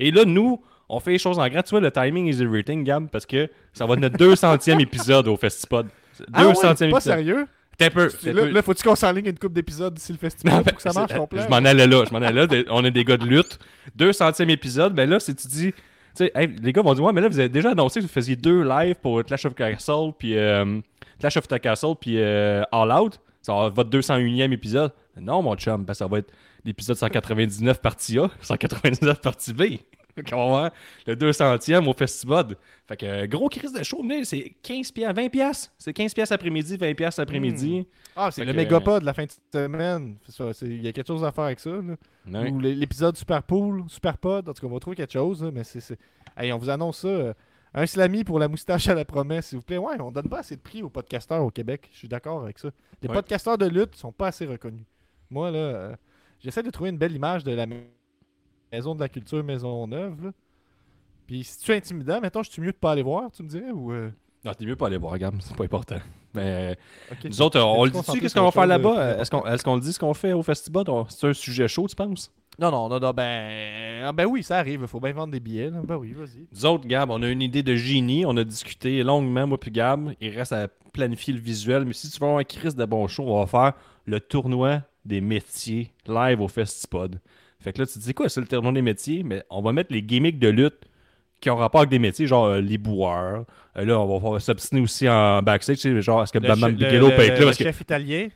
Et là, nous, on fait les choses en grand. Tu vois, le timing is everything, Gab, parce que ça va être notre 200e épisode au Festipod. 200e Ah épisode. pas sérieux? T'es peu. Là, faut-tu qu'on s'enligne une coupe d'épisodes d'ici le festival Non, pour que ça c'est- marche complet? Je m'en allais là, je m'en allais là. On est des gars de lutte. 200e épisode, ben là, si tu dis. Tu sais, hey, les gars vont dire, ouais, mais là, vous avez déjà annoncé que vous faisiez deux lives pour Clash of Castle, puis euh, Clash of the Castle, puis euh, All Out. Ça va être votre 201e épisode. Non, mon chum, ben, ça va être l'épisode 199 partie A, 199 partie B. Comment voir? Le 200e au festival. Fait que euh, gros crise de show, venez, c'est 15 piastres, 20 piastres. C'est 15 piastres après-midi, 20 piastres après-midi. Ah, c'est le que- mégapod de la fin de semaine. Il y a quelque chose à faire avec ça. là. Ou l'é- l'épisode Super Pool, Super Pod. En tout cas, on va trouver quelque chose. là, mais c'est. Hey, on vous annonce ça. euh, un slamy pour la moustache à la promesse, s'il vous plaît. Ouais, on donne pas assez de prix aux podcasteurs au Québec. Je suis d'accord avec ça. Les Ouais. podcasteurs de lutte sont pas assez reconnus. Moi, là, euh, j'essaie de trouver une belle image de la maison de la culture Maison Neuve. là. Puis si tu es intimidant, mettons, je suis mieux de pas aller voir, tu me dirais ou euh, Non, t'es mieux pas aller voir, Gam, c'est pas important. Mais nous autres, on le dit-tu, qu'est-ce qu'on va faire là-bas? euh, Est-ce qu'on est qu'on le dit ce qu'on fait au festival? C'est un sujet chaud, tu penses? Non, non, non, non, ben. ah, ben oui, ça arrive. Il faut bien vendre des billets. là. Ben oui, vas-y. Nous autres, Gab, on a une idée de génie. On a discuté longuement, moi puis Gab. Il reste à planifier le visuel. Mais si tu veux avoir un crise de bon show, on va faire le tournoi des métiers live au Festipod. Fait que là, tu te dis quoi, c'est le tournoi des métiers? Mais on va mettre les gimmicks de lutte qui ont rapport avec des métiers, genre euh, les boueurs. Euh, là, on va, s'obstiner aussi en backstage. tu sais, Genre, est-ce que Le Bam Bam che- Bigelow peut être là? le Parce que chef italien.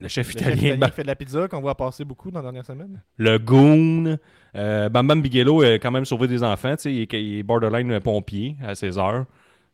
le chef Le chef italien, italien qui fait de la pizza qu'on voit passer beaucoup dans la dernière semaine. le Goon. Euh, Bam Bam Bigelow a quand même sauvé des enfants. tu sais, Il, est- il est borderline pompier à 16 heures.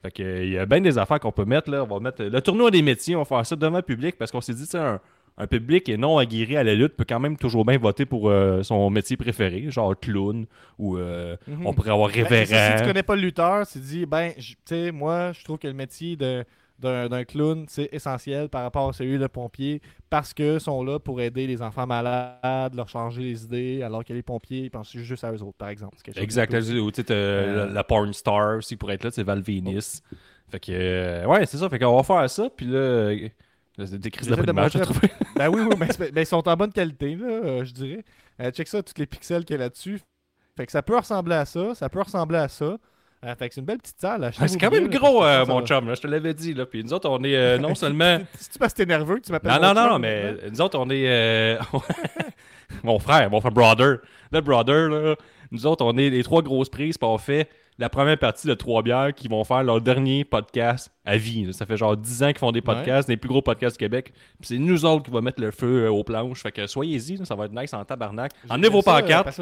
Fait que, euh, il y a bien des affaires qu'on peut mettre. Là. On va mettre le tournoi des métiers. On va faire ça devant le public parce qu'on s'est dit, tu sais, un, un public et non aguerri à la lutte peut quand même toujours bien voter pour euh, son métier préféré, genre clown ou euh, Mhm. on pourrait avoir Ben, ça, si tu révérend. connais pas le lutteur, tu te dis, ben, tu sais, moi, je trouve que le métier de- d'un clown, c'est essentiel par rapport à celui de pompier parce que sont là pour aider les enfants malades, leur changer les idées, alors que les pompiers, ils pensent juste à eux autres, par exemple. Exact. de Ou tu sais, Euh. la, porn star aussi pour être là, c'est Val Venis. Fait que, euh, ouais, c'est ça. Fait qu'on va faire ça. Puis là, c'est des crises de de me Ben oui, oui, mais, ben, ils sont en bonne qualité, là, euh, je dirais. Euh, check ça, tous les pixels qu'il y a là-dessus. Fait que ça peut ressembler à ça, ça peut ressembler à ça. Euh, fait que c'est une belle petite salle. Ah, C'est quand même là, gros, euh, mon chum. Là, je te l'avais dit. Là. Puis nous autres, on est euh, non seulement. C'est-tu parce que t'es nerveux que tu m'appelles Non, mon non, non, chum, non, mais nous autres, on est. euh, mon frère, mon frère brother. Le brother, là. Nous autres, on est les trois grosses prises, puis on fait la première partie de trois bières qui vont faire leur dernier podcast à vie. Ça fait genre 10 ans qu'ils font des podcasts, les plus gros podcasts du Québec. Puis c'est nous autres qui va mettre le feu euh, aux planches. Fait que soyez-y, ça va être nice en tabarnak. Emmenez vos ça, euh, pancartes. parce-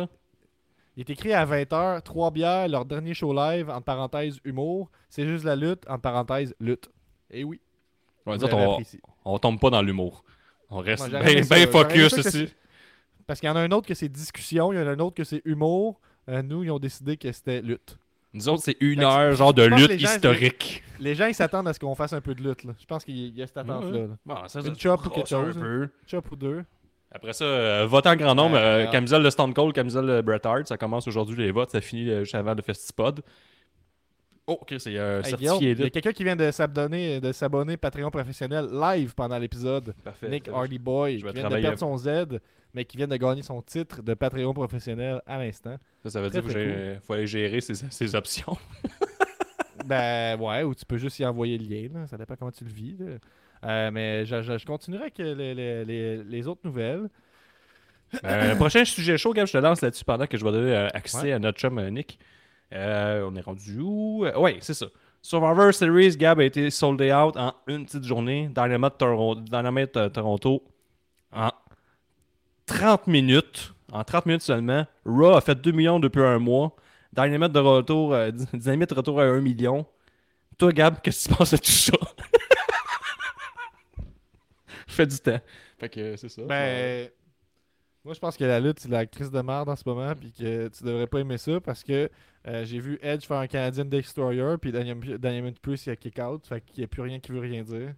Il est écrit à 20h, trois bières, leur dernier show live, entre parenthèses humour. C'est juste la lutte, entre parenthèses lutte. Et oui. Ouais, autres, avez on, on tombe pas dans l'humour. On reste bien ça, focus ça ici. Parce qu'il y en a un autre que c'est discussion, il y en a un autre que c'est humour. Euh, nous, ils ont décidé que c'était lutte. Nous autres, c'est une heure genre de lutte les gens, historique. Les gens, ils s'attendent à ce qu'on fasse un peu de lutte. Là. Je pense qu'il y a cette attente-là. là. Bon, ça, Une chop ou quelque un peu. Chop ou deux. Après ça, euh, vote en grand nombre. Euh, ouais. camisole de Stone Cold, camisole de Bret Hart. Ça commence aujourd'hui les votes. Ça finit euh, juste avant le Festipod. Oh, ok, c'est euh, Hey, certifié il y a quelqu'un qui vient de s'abonner, de s'abonner Patreon professionnel live pendant l'épisode. Parfait. Nick Hardy Boy, je qui vient de perdre son Z, mais qui vient de gagner son titre de Patreon professionnel à l'instant. Ça, ça veut Très, dire qu'il faut aller gérer ses, ses options. Ben ouais, ou tu peux juste y envoyer le lien, là. ça dépend comment tu le vis. Euh, mais je, je- je continuerai avec les, les- les- les autres nouvelles. Euh, prochain sujet chaud, Gab, je te lance là-dessus pendant que je vais donner euh, accès Ouais. à notre chum Nick. Euh, on est rendu où? Euh, Ouais, c'est ça. Survivor Series, Gab a été sold out en une petite journée. Dynamite, Toro- Dynamite, euh, Toronto en 30 minutes. En 30 minutes seulement. Raw a fait 2 millions depuis un mois. Dynamite de retour, Dynamite de retour à 1 million. Toi, Gab, qu'est-ce que tu penses de tout ça? Fais du temps. Fait que c'est ça. Ben, moi je pense que la lutte c'est l'actrice de merde en ce moment, puis que tu devrais pas aimer ça parce que euh, j'ai vu Edge faire un Canadian Destroyer, puis Dynamite Plus il a kick out, fait qu'il n'y a plus rien qui veut rien dire.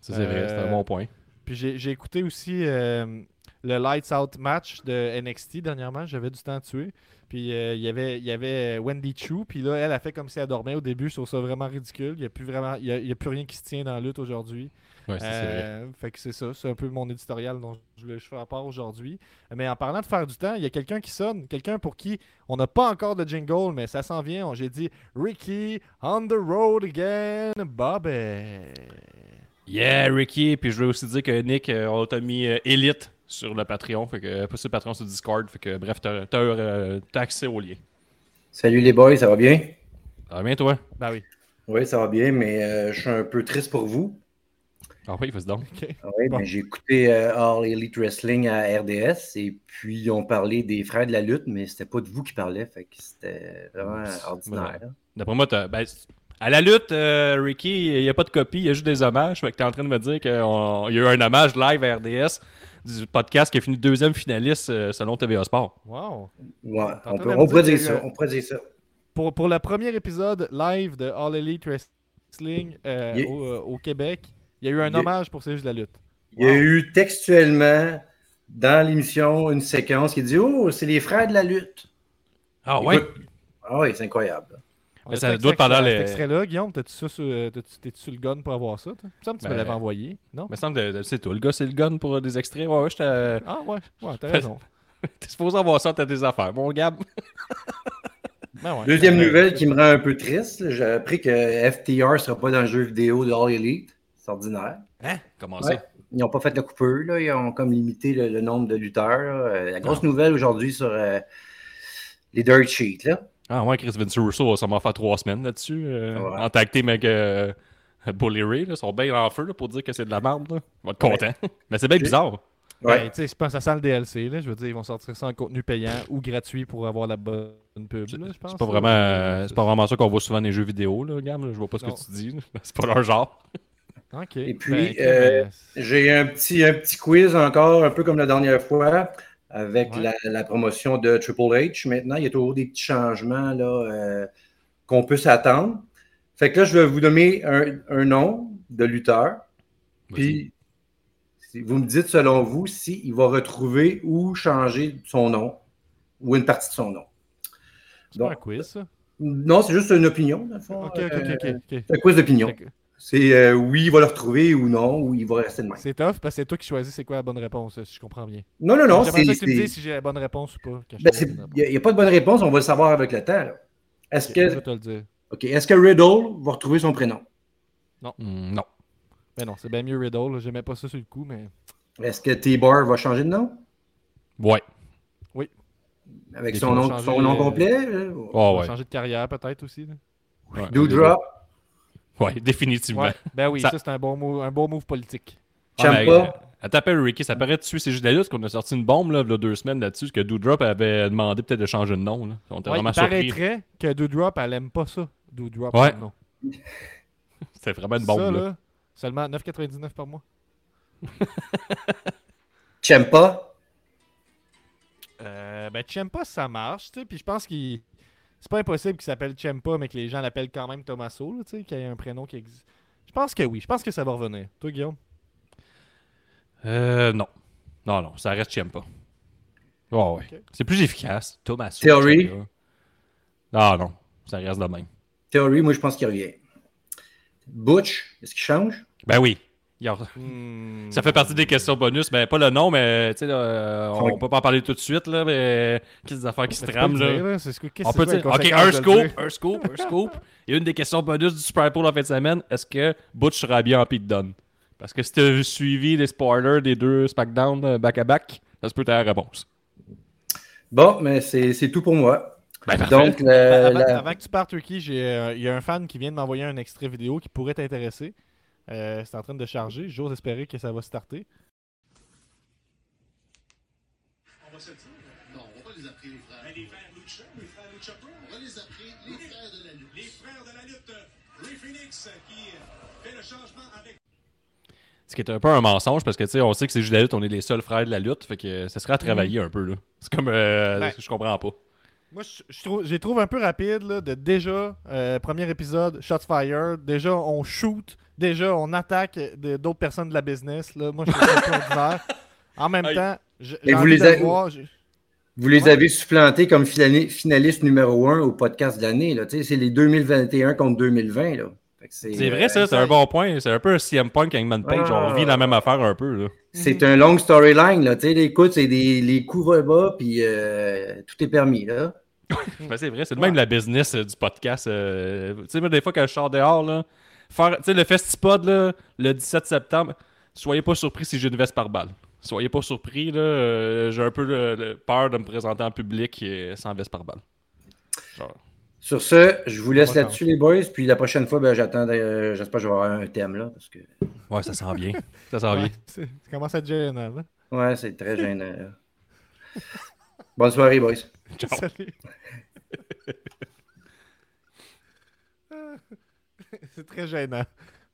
Ça, c'est vrai, c'est un Euh, bon point. Puis j'ai écouté aussi euh, le Lights Out match de NXT dernièrement. J'avais du temps à tuer. Puis euh, il y avait- il y avait Wendy Chu. Puis là, elle a fait comme si elle dormait au début. Je trouve ça vraiment ridicule. Il n'y a, plus vraiment- il y a, il y a plus rien qui se tient dans la lutte aujourd'hui. Ouais. Euh, fait que c'est ça. C'est un peu mon éditorial dont je voulais faire part aujourd'hui. Mais en parlant de faire du temps, il y a quelqu'un qui sonne. Quelqu'un pour qui on n'a pas encore de jingle, mais ça s'en vient. J'ai dit Ricky, on the road again, Bobby. Yeah, Ricky. Puis je veux aussi dire que Nick, euh, on t'a mis euh, Elite sur le Patreon. Fait que, euh, pas sur le Patreon, sur Discord. Fait que, bref, t'as t'as, euh, t'as accès au lien. Salut les boys, ça va bien? Ça va bien, toi? Ben oui. Oui, ça va bien, mais euh, je suis un peu triste pour vous. Ah oui, vas-y donc. OK. Oui, Bon. ben, j'ai écouté euh, All Elite Wrestling à RDS et puis ils ont parlé des frères de la lutte, mais c'était pas de vous qui parlaient, fait que c'était vraiment ordinaire. D'après moi. Ben, à la lutte, euh, Ricky, il n'y a pas de copie, il y a juste des hommages. Fait que t'es en train de me dire qu'il y a eu un hommage live à RDS du podcast qui a fini deuxième finaliste euh, selon TVA Sport. Wow. Ouais, on, peut, on dire ça. On pourrait dire ça. Pour, pour le premier épisode live de All Elite Wrestling euh, Yeah. au, euh, au Québec, il y a eu un hommage pour C'est juste la lutte. Il y a eu textuellement dans l'émission une séquence qui dit Oh, c'est les frères de la lutte. Ah ouais? Écoute, Ah oui, c'est incroyable. Mais a ça doit être pendant les- Cet extrait-là, Guillaume, t'as-tu ça sur, euh, t'es-tu sur le gun pour avoir ça? toi? Il me semble que tu me Ben, l'avais envoyé, non? Il me semble que c'est toi, le gars, c'est le gun pour des extraits. Ouais, ouais, j'étais. euh, Ah ouais, ouais, t'as raison. T'es supposé avoir ça, t'as des affaires. Mon Gab. Ben ouais. Deuxième nouvelle qui me rend un peu triste, j'ai appris que FTR ne sera pas dans le jeu vidéo de All Elite. C'est ordinaire. Hein? Comment Ouais. ça? Ils n'ont pas fait la coupure, là. ils ont comme limité le, le nombre de lutteurs. là. Euh, La grosse Non. nouvelle aujourd'hui sur euh, les Dirt Sheets. Là. Ah ouais, Chris Vince Russo, ça m'a fait trois semaines là-dessus. euh, Ouais. En tag team avec euh, Bully Ray. Là, ils sont bien en feu là, pour dire que c'est de la merde. Là. On va être content. Mais c'est bien bizarre. Ouais. tu sais, je pense que ça sent le DLC, là. Je veux dire, ils vont sortir ça en contenu payant ou gratuit pour avoir la bonne pub, C'est pas, vraiment, euh, c'est pas vraiment ça qu'on voit souvent dans les jeux vidéo, là, là. Je vois pas ce Non. que tu dis. C'est pas leur genre. Et puis, Ben, ok, euh, J'ai un petit, un petit quiz encore, un peu comme la dernière fois, avec Ouais. la, la promotion de Triple H. Maintenant, il y a toujours des petits changements là, euh, qu'on peut s'attendre. Fait que là, je vais vous donner un, un nom de lutteur. Puis, vous me dites, selon vous, s'il va retrouver ou changer son nom ou une partie de son nom. c'est un quiz, ça? non, c'est juste une opinion, dans le fond. OK, OK, Euh, OK, ok. C'est un quiz d'opinion. C'est euh, oui, il va le retrouver ou non, ou il va rester de même. C'est tough parce que c'est toi qui choisis c'est quoi la bonne réponse, si je comprends bien. Non, non, non. J'aimerais c'est- ça que tu me dises si j'ai la bonne réponse ou pas. Ben. Il n'y a, pas de bonne réponse, on va le savoir avec le temps. Est-ce Ok, que, Je vais te le dire. ok, est-ce que Riddle va retrouver son prénom? Hmm, non. Mais non, c'est bien mieux Riddle. J'aimais pas ça sur le coup, mais. Est-ce que T-Bar va changer de nom? Ouais. Avec Des son nom, changer, son nom euh, complet. là? Oh, ouais. changer de carrière peut-être aussi. là. Ouais. Doudrop, Ouais, définitivement. Ouais. Ben oui, Ça- ça, c'est un bon move, un bon move politique. Ah, mais, euh, Elle t'appelle Ricky, ça paraît dessus. C'est juste la lutte qu'on a sorti une bombe là, il y a deux semaines là-dessus, que Doudrop avait demandé peut-être de changer de nom. Là. On était Ouais, vraiment il surpris. paraîtrait que Doudrop, elle aime pas ça. Doudrop, Ouais. non. C'était vraiment une bombe. ça, là. là, seulement 9,99 par mois. Ciampa. Euh, ben, Ciampa, ça marche, tu sais. Puis je pense qu'il. C'est pas impossible qu'il s'appelle Ciampa, mais que les gens l'appellent quand même Tommaso, là, tu sais, qu'il y ait un prénom qui existe. Je pense que oui. Je pense que ça va revenir. Toi, Guillaume? Euh, non. Non, non, ça reste Ciampa. Oh, ouais. C'est plus efficace. Thomas. Theory. Non, non, ça reste de même. Theory, moi, je pense qu'il revient. Butch, est-ce qu'il change? Ben oui. Il y a- Hmm. Ça fait partie des questions bonus. Ben, pas le nom, mais tu sais, là, euh, on peut pas en parler tout de suite, là, mais qu'est-ce des affaires qui se Mais trament, là? dire, ce que- On peut dire, ok, un scoop, un scoop, un scoop. Il y a une des questions bonus du Super Bowl en fin de semaine. Est-ce que Butch sera bien en Pete Dunne? Parce que si tu as suivi les spoilers des deux SmackDown euh, back-à-back, ça se peut ta réponse. Bon, mais c'est c'est tout pour moi. Ben. Donc, le- avant, la- avant que tu partes, Ricky, j'ai, euh, il y a un fan qui vient de m'envoyer un extrait vidéo qui pourrait t'intéresser. Euh, c'est en train de charger. J'ose espérer que ça va starter. On va se le dire. Non, on va les appeler les frères. les frères Lucha, les frères Lucha Pro. On va les appeler les frères de la lutte. Les frères de la lutte. Ray Phoenix qui fait le changement avec. Ce qui est un peu un mensonge parce que tu sais, on sait que c'est juste la lutte, on est les seuls frères de la lutte, fait que euh, ça serait à travailler un peu là. C'est comme euh, Ben. je comprends pas. Moi, je, je trouve, je les trouve un peu rapide là, de déjà, euh, premier épisode, shots fire. Déjà, on shoot. Déjà, on attaque de- d'autres personnes de la business. Là. Moi, je ça un peu. En même Aïe. temps, je- Et vous les avez- voir. Je- Vous les Ouais. avez supplantés comme finali- finaliste numéro un au podcast de l'année. là. Tu sais, C'est les 2021 contre 2020. là. C'est euh, vrai ça, c'est un bon point. C'est un peu un CM Punk Hangman Page. Ah. On vit la même affaire un peu là. C'est un long storyline. là. Tu sais, Écoute, c'est des les coups bas puis euh, tout est permis. Là. Ben, c'est vrai, c'est le même la business euh, du podcast. euh, tu sais, des fois, quand je sors dehors, là, faire, tu sais, le Festipod, là, le 17 septembre, soyez pas surpris si j'ai une veste par balle. Soyez pas surpris, là, euh, j'ai un peu le- le peur de me présenter en public sans veste par balle. Genre, Sur ce, je vous laisse là-dessus, les boys. Puis la prochaine fois, ben, j'attends. euh, J'espère que je vais avoir un thème. là, parce que ouais, ça sent bien. Ça sent Ouais, bien. ça commence à être gênant. Là. Ouais, c'est très gênant. Bonne soirée, boys. Ciao. Salut. c'est très gênant.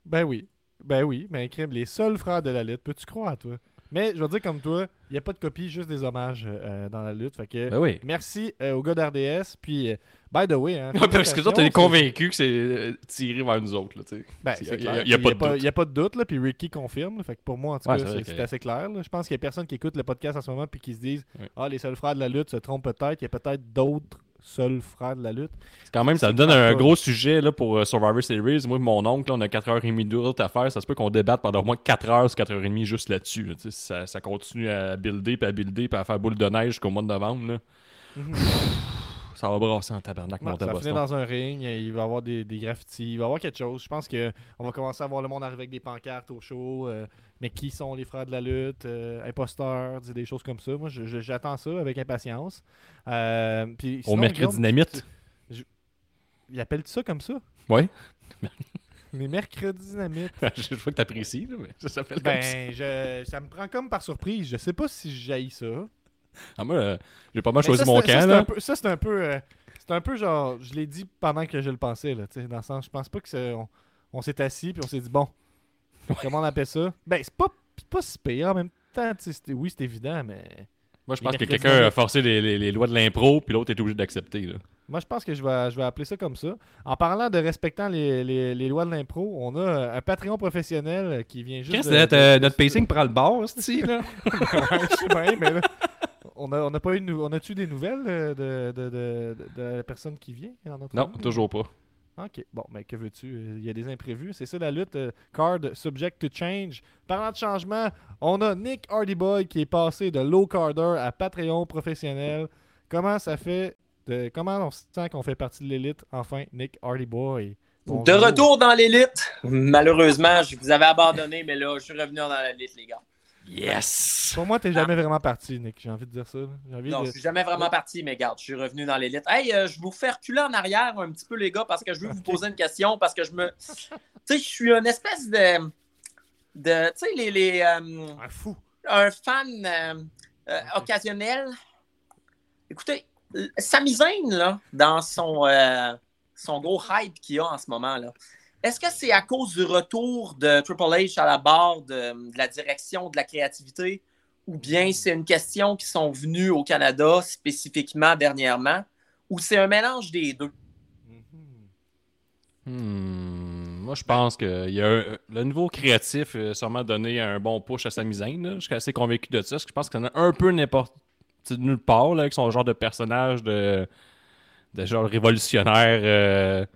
Ben oui. Ben oui, mais crime, les seuls frères de la lutte, peux-tu croire à toi? Mais je vais dire comme toi, il n'y a pas de copie, juste des hommages euh, dans la lutte. Fait que Ben oui. merci euh, aux gars d'RDS. Puis, euh, by the way, hein, Ouais, parce que toi, t'es convaincu que c'est euh, tiré vers nous autres, Ben, Il y a- c'est il y a- a Puis pas de doute. Il n'y a pas de doute, là, puis Ricky confirme. là. Fait que pour moi, en tout Ouais, cas, c'est que- assez clair. là. Je pense qu'il y a personne qui écoute le podcast en ce moment puis qui se disent Ouais. Ah, les seuls frères de la lutte se trompent peut-être. Il y a peut-être d'autres seuls frères de la lutte. C'est Quand même, ça me donne un gros sujet là, pour euh, Survivor Series. Moi et mon oncle, là, on a 4h30 d'autres à faire. Ça se peut qu'on débatte pendant au moins 4h sur 4h30 juste là-dessus. là. Ça, ça continue à builder, puis à builder, puis à faire boule de neige jusqu'au mois de novembre. là. Mhm. Ça va brasser en tabarnak, Ouais, mon ça va finir dans un ring, il va y avoir des, des graffitis, il va y avoir quelque chose. Je pense qu'on va commencer à voir le monde arriver avec des pancartes au show. euh, mais qui sont les frères de la lutte euh, Imposteurs, des choses comme ça. Moi, je- je- j'attends ça avec impatience. Euh, puis Au mercredi dynamite. Il appelle ça comme ça? Ouais. Les mercredis dynamite. je vois que t'apprécies, là, mais ça s'appelle comme ça. Ben, je, ça me prend comme par surprise. Je sais pas si j'haïs ça. Ah, moi, euh, j'ai pas mal Mais choisi ça, mon ça, camp. c'est là. un peu- Ça, c'est un peu. c'est un peu genre. Je l'ai dit pendant que je le pensais, là. Dans le sens, je pense pas que. On, on s'est assis puis on s'est dit, bon, comment on appelle ça? Ben, c'est pas, c'est pas si pire en même temps. Oui, c'est évident, mais. Moi, je pense que quelqu'un a forcé les, les- les lois de l'impro, puis l'autre est obligé d'accepter. là. Moi, je pense que je vais, je vais appeler ça comme ça. En parlant de respectant les, les- les lois de l'impro, on a euh, un Patreon professionnel euh, qui vient juste. Qu'est-ce que notre, de- euh, notre pacing prend le bord, ici, là? Ouais, je sais bien, mais là, on a, on a pas eu on a-tu des nouvelles euh, de, de, de, la personne qui vient en Non, toujours pas. Ok, bon, mais que veux-tu? Euh, Il y a des imprévus. C'est ça la lutte. euh, card subject to change. Parlant de changement, on a Nick Hardyboy qui est passé de low carder à Patreon professionnel. Comment ça fait? de- comment on se sent qu'on fait partie de l'élite? Enfin, Nick Hardyboy. De retour dans l'élite. Malheureusement, je vous avais abandonné, mais là, je suis revenu dans l'élite, les gars. Yes! Pour moi, t'es jamais vraiment parti, Nick. J'ai envie de dire ça. envie Non, de... je suis jamais vraiment parti, mais garde, je suis revenu dans l'élite. Hey, euh, je vous fais reculer en arrière un petit peu, les gars, parce que je veux vous poser une question, parce que je me. Tu sais, je suis une espèce de. de tu sais, les. les euh, Un fou. un fan euh, euh, occasionnel. Écoutez, Sami Zayn, là, dans son, euh, son gros hype qu'il a en ce moment, là, est-ce que c'est à cause du retour de Triple H à la barre de, la direction de la créativité ou bien c'est une question qui sont venus au Canada spécifiquement dernièrement ou c'est un mélange des deux? Hmm, moi, je pense que le niveau créatif a sûrement donné un bon push à Sami Zayn. là. Je suis assez convaincu de ça. parce que Je pense qu'il y en a un peu n'importe nulle part là, avec son genre de personnage de, de genre révolutionnaire, euh,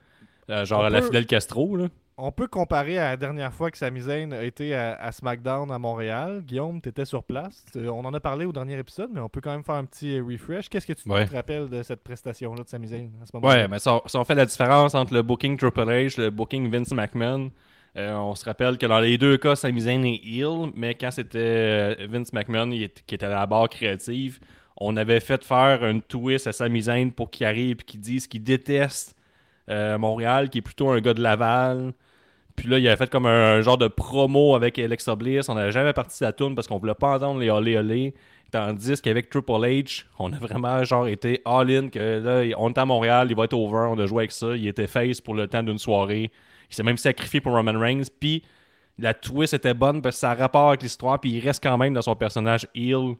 euh, genre On à la peut- Fidel Castro. Là. On peut comparer à la dernière fois que Sami Zayn a été à, à SmackDown à Montréal. Guillaume, tu étais sur place. Euh, On en a parlé au dernier épisode, mais on peut quand même faire un petit euh, refresh. Qu'est-ce que tu Ouais. te rappelles de cette prestation-là de Sami Zayn à ce moment-là? Ouais, mais ça, ça, on fait la différence entre le booking Triple H, le booking Vince McMahon. Euh, on se rappelle que dans les deux cas, Sami Zayn est heel, mais quand c'était Vince McMahon il est- qui était à la barre créative, on avait fait faire une twist à Sami Zayn pour qu'il arrive et qu'il dise qu'il déteste euh, Montréal, qui est plutôt un gars de Laval. Puis là, il avait fait comme un, genre de promo avec Alexa Bliss. On n'avait jamais parti de la tune parce qu'on voulait pas entendre les olé olé. Tandis qu'avec Triple H, on a vraiment genre été all-in que là, on est à Montréal, il va être over, on a joué avec ça. Il était face pour le temps d'une soirée. Il s'est même sacrifié pour Roman Reigns. Puis la twist était bonne parce que ça a rapport avec l'histoire. Puis il reste quand même dans son personnage heel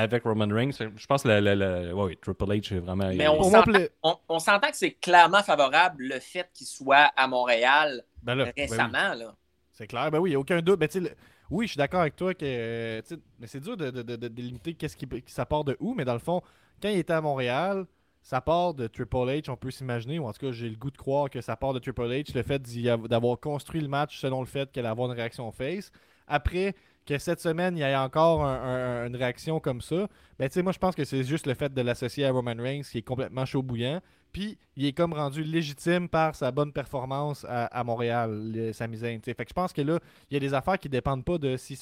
avec Roman Reigns. Je pense que ouais, oui, Triple H est vraiment. Mais on s'entend- pla- On, on s'entend que c'est clairement favorable le fait qu'il soit à Montréal Ben là, ben oui. récemment. là. C'est clair, ben oui, il n'y a aucun doute. Ben, tu sais, le- Oui, je suis d'accord avec toi que euh, mais c'est dur de, de- de- de délimiter qu'est-ce qui, qui- ça part de où, mais dans le fond, quand il était à Montréal, ça part de Triple H, on peut s'imaginer, ou en tout cas, j'ai le goût de croire que ça part de Triple H, le fait d'avoir construit le match selon le fait qu'elle allait avoir une réaction face. Après, que cette semaine, il y ait encore un- un- une réaction comme ça, ben, moi, je pense que c'est juste le fait de l'associer à Roman Reigns qui est complètement chaud bouillant. Puis, il est comme rendu légitime par sa bonne performance à, Montréal, tu sais. Fait que je pense que là, il y a des affaires qui dépendent pas de si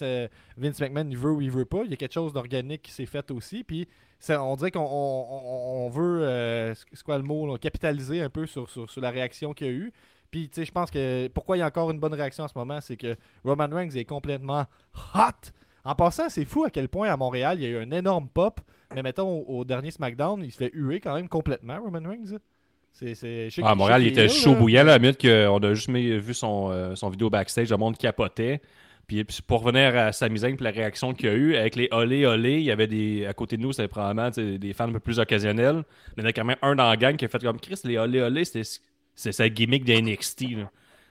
Vince McMahon il veut ou il veut pas. Il y a quelque chose d'organique qui s'est fait aussi. Puis on dirait qu'on on- on- on veut, euh, c'est quoi le mot, là, capitaliser un peu sur, sur, sur la réaction qu'il y a eu. Puis tu sais, je pense que pourquoi il y a encore une bonne réaction en ce moment, c'est que Roman Reigns est complètement hot. En passant, c'est fou à quel point à Montréal, il y a eu un énorme pop. Mais mettons, au, au dernier SmackDown, il se fait huer quand même complètement, Roman Reigns. C'est, Ah, Montréal, il était chaud bouillant, là, à la minute qu'on a juste vu son, euh, son vidéo backstage, le monde capotait. Puis, puis pour revenir à Sami Zayn, puis la réaction qu'il y a eu, avec les olé olé, il y avait des. À côté de nous, c'était probablement des fans un peu plus occasionnels. Mais il y en a quand même un dans la gang qui a fait comme Chris, les olé olé, c'était c'est sa gimmick de NXT. Là.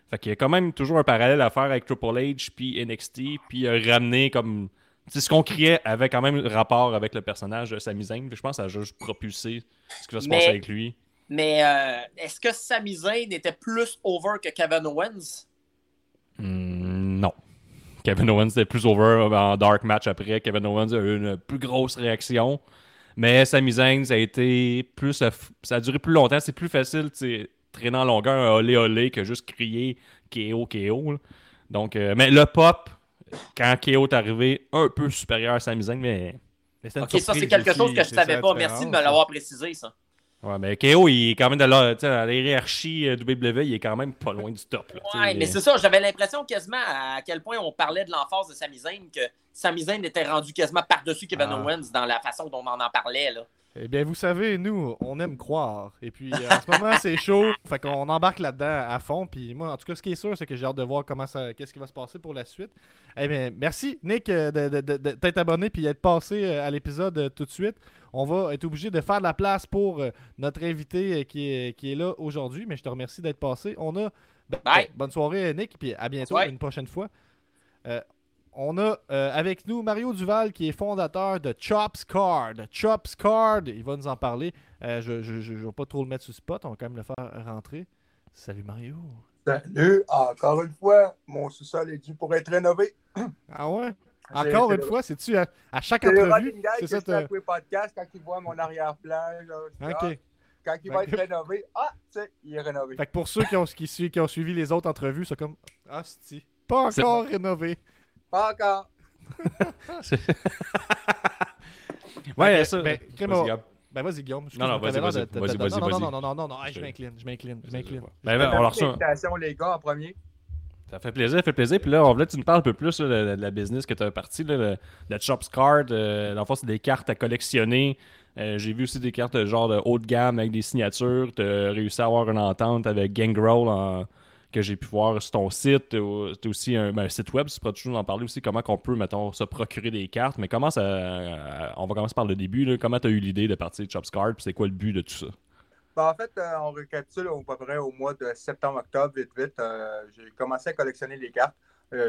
Fait qu'il y a quand même toujours un parallèle à faire avec Triple H, puis NXT, puis euh, ramener comme. Sais, ce qu'on criait avait quand même rapport avec le personnage de Sami Zayn. Je pense que ça a juste propulsé ce qui va se Mais- passer avec lui. Mais euh, est-ce que Sami Zayn était plus over que Kevin Owens? Hmm, non. Kevin Owens était plus over en dark match après. Kevin Owens a eu une plus grosse réaction. Mais Sami Zayn, ça a été plus. Ça a duré plus longtemps. C'est plus facile, traîner en longueur un olé olé que juste crier KO, KO. là. Donc, euh, mais le pop, quand KO est arrivé, un peu supérieur à Sami Zayn, mais. Ok, ça c'est quelque chose que je ça savais pas. Merci de me l'avoir précisé, ça. Ouais, mais KO, il est quand même de la, dans la hiérarchie euh, WWE, il est quand même pas loin du top. là. Ouais, mais c'est ça, j'avais l'impression quasiment à quel point on parlait de l'emphase de Sami Zayn que Sami Zayn était rendu quasiment par-dessus Kevin Ah. Owens dans la façon dont on en parlait. Là. Eh bien, vous savez, nous, on aime croire. Et puis, euh, en ce moment, c'est chaud. Fait qu'on embarque là-dedans à fond. Puis moi, en tout cas, ce qui est sûr, c'est que j'ai hâte de voir comment ça, qu'est-ce qui va se passer pour la suite. Eh bien, merci, Nick, euh, de, de- de- de t'être abonné puis d'être passé euh, à l'épisode tout de suite. On va être obligé de faire de la place pour notre invité qui, est, qui est là aujourd'hui. Mais je te remercie d'être passé. On a. Bye. bonne soirée, Nick. Puis à bientôt, une prochaine fois. Euh, on a euh, avec nous Mario Duval qui est fondateur de Chops Card. Chops Card, il va nous en parler. Euh, je ne vais pas trop le mettre sur spot, on va quand même le faire rentrer. Salut Mario. Salut, encore une fois, mon sous-sol est dû pour être rénové. Ah ouais? C'est- Encore c'est une fois, c'est-tu à, à chaque C'est le entrevue? C'est ça, les podcasts quand ils voient mon arrière-plan. dis, ah, Ok. Quand il va être rénové, ah, tu sais, il est rénové. Fait que pour ceux qui ont, qui, ont suivi les autres entrevues, c'est comme Ah, si. Pas encore rénové. Pas encore. ouais, ça. ben. Ben vas-y Guillaume. Non, non, vas-y, vas-y, vas-y, vas-y, non, non, vas-y. non, non, non, non, non, je m'incline, je m'incline, je m'incline. Ben, ben, on leur reçoit. Félicitations, les gars, en premier. Ça fait plaisir, ça fait plaisir. Puis là, on voulait que tu nous parles un peu plus là, de, la business que tu as parti, là, le- la Chops Card. Euh, dans le fond, c'est des cartes à collectionner. Euh, J'ai vu aussi des cartes genre de haut de gamme avec des signatures. Tu as réussi à avoir une entente avec Gangrel en- que j'ai pu voir sur ton site. Tu aussi un, ben, un site web, tu pourras toujours en parler aussi, comment qu'on peut, mettons, se procurer des cartes. Mais comment ça. euh, on va commencer par le début. Comment tu as eu l'idée de partir de Chops Card? Puis c'est quoi le but de tout ça? Ben, en fait, euh, on récapitule au peu près au mois de septembre-octobre, vite, vite. euh, j'ai commencé à collectionner les cartes.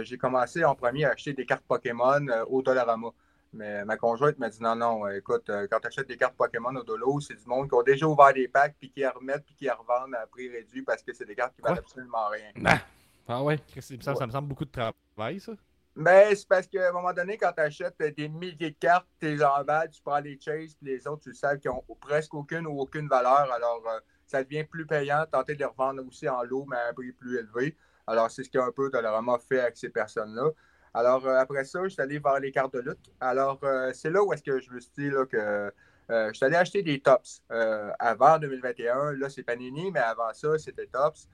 J'ai commencé en premier à acheter des cartes Pokémon au Dollarama. Mais ma conjointe m'a dit non, non, euh, écoute, euh, quand tu achètes des cartes Pokémon au Dolo, c'est du monde qui ont déjà ouvert des packs, puis qui les remettent, puis qui les revendent à prix réduit parce que c'est des cartes qui valent absolument rien. Ah ouais? Il me semble- Ça me semble beaucoup de travail, ça. Mais c'est parce qu'à un moment donné, quand tu achètes des milliers de cartes, tu les emballes, tu prends les chases, puis les autres, tu sais qu'ils ont presque aucune ou aucune valeur. Alors, euh, ça devient plus payant, tenter de les revendre aussi en lot, mais à un prix plus élevé. Alors, c'est ce qu'un peu Dollarama fait avec ces personnes-là. Alors, euh, après ça, je suis allé voir les cartes de lutte. Alors, euh, c'est là où est-ce que je me suis dit là, que euh, je suis allé acheter des tops. Avant 2021, là, c'est Panini, mais avant ça, c'était tops.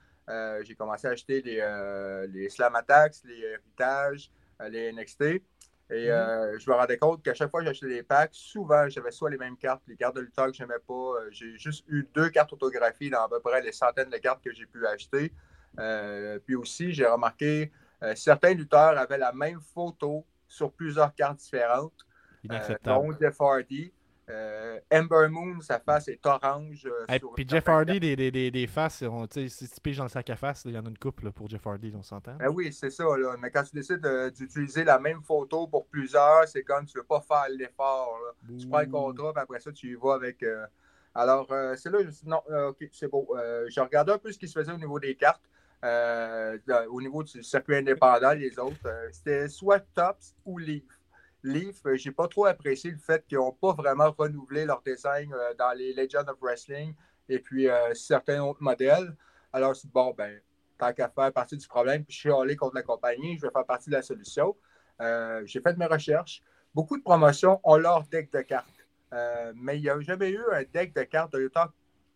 J'ai commencé à acheter les, les Slam Attacks, les Héritages, euh, les NXT. Et euh, je me rendais compte qu'à chaque fois que j'achetais des packs, souvent j'avais soit les mêmes cartes, les cartes de lutteurs que je n'aimais pas. J'ai juste eu deux cartes autographiées dans à peu près les centaines de cartes que j'ai pu acheter. Euh, puis aussi, j'ai remarqué euh, certains lutteurs avaient la même photo sur plusieurs cartes différentes. Euh, Inacceptable. dont Jeff Hardy. Euh, Ember Moon, sa face est orange. euh, Hey, sur puis Jeff Hardy, des, des, des, des faces, on- si tu piges dans le sac à face, il y en a une couple là, pour Jeff Hardy, on s'entend. Ben oui, c'est ça. Là. Mais quand tu décides euh, d'utiliser la même photo pour plusieurs, c'est comme tu ne veux pas faire l'effort. Tu prends le contrat, puis après ça, tu y vas avec. euh, Alors, euh, c'est là, je me suis dit, non, euh, OK, c'est beau. Euh, j'ai regardé un peu ce qui se faisait au niveau des cartes, euh, au niveau du circuit indépendant, les autres. Euh, C'était soit Tops ou Leaf. Leaf, euh, j'ai pas trop apprécié le fait qu'ils n'ont pas vraiment renouvelé leur design dans les Legends of Wrestling et puis certains autres modèles. Alors, c'est bon, ben, tant qu'à faire partie du problème, puis chialer contre la compagnie, je vais faire partie de la solution. J'ai fait mes recherches. Beaucoup de promotions ont leur deck de cartes. Mais il n'y a jamais eu un deck de cartes de lutteur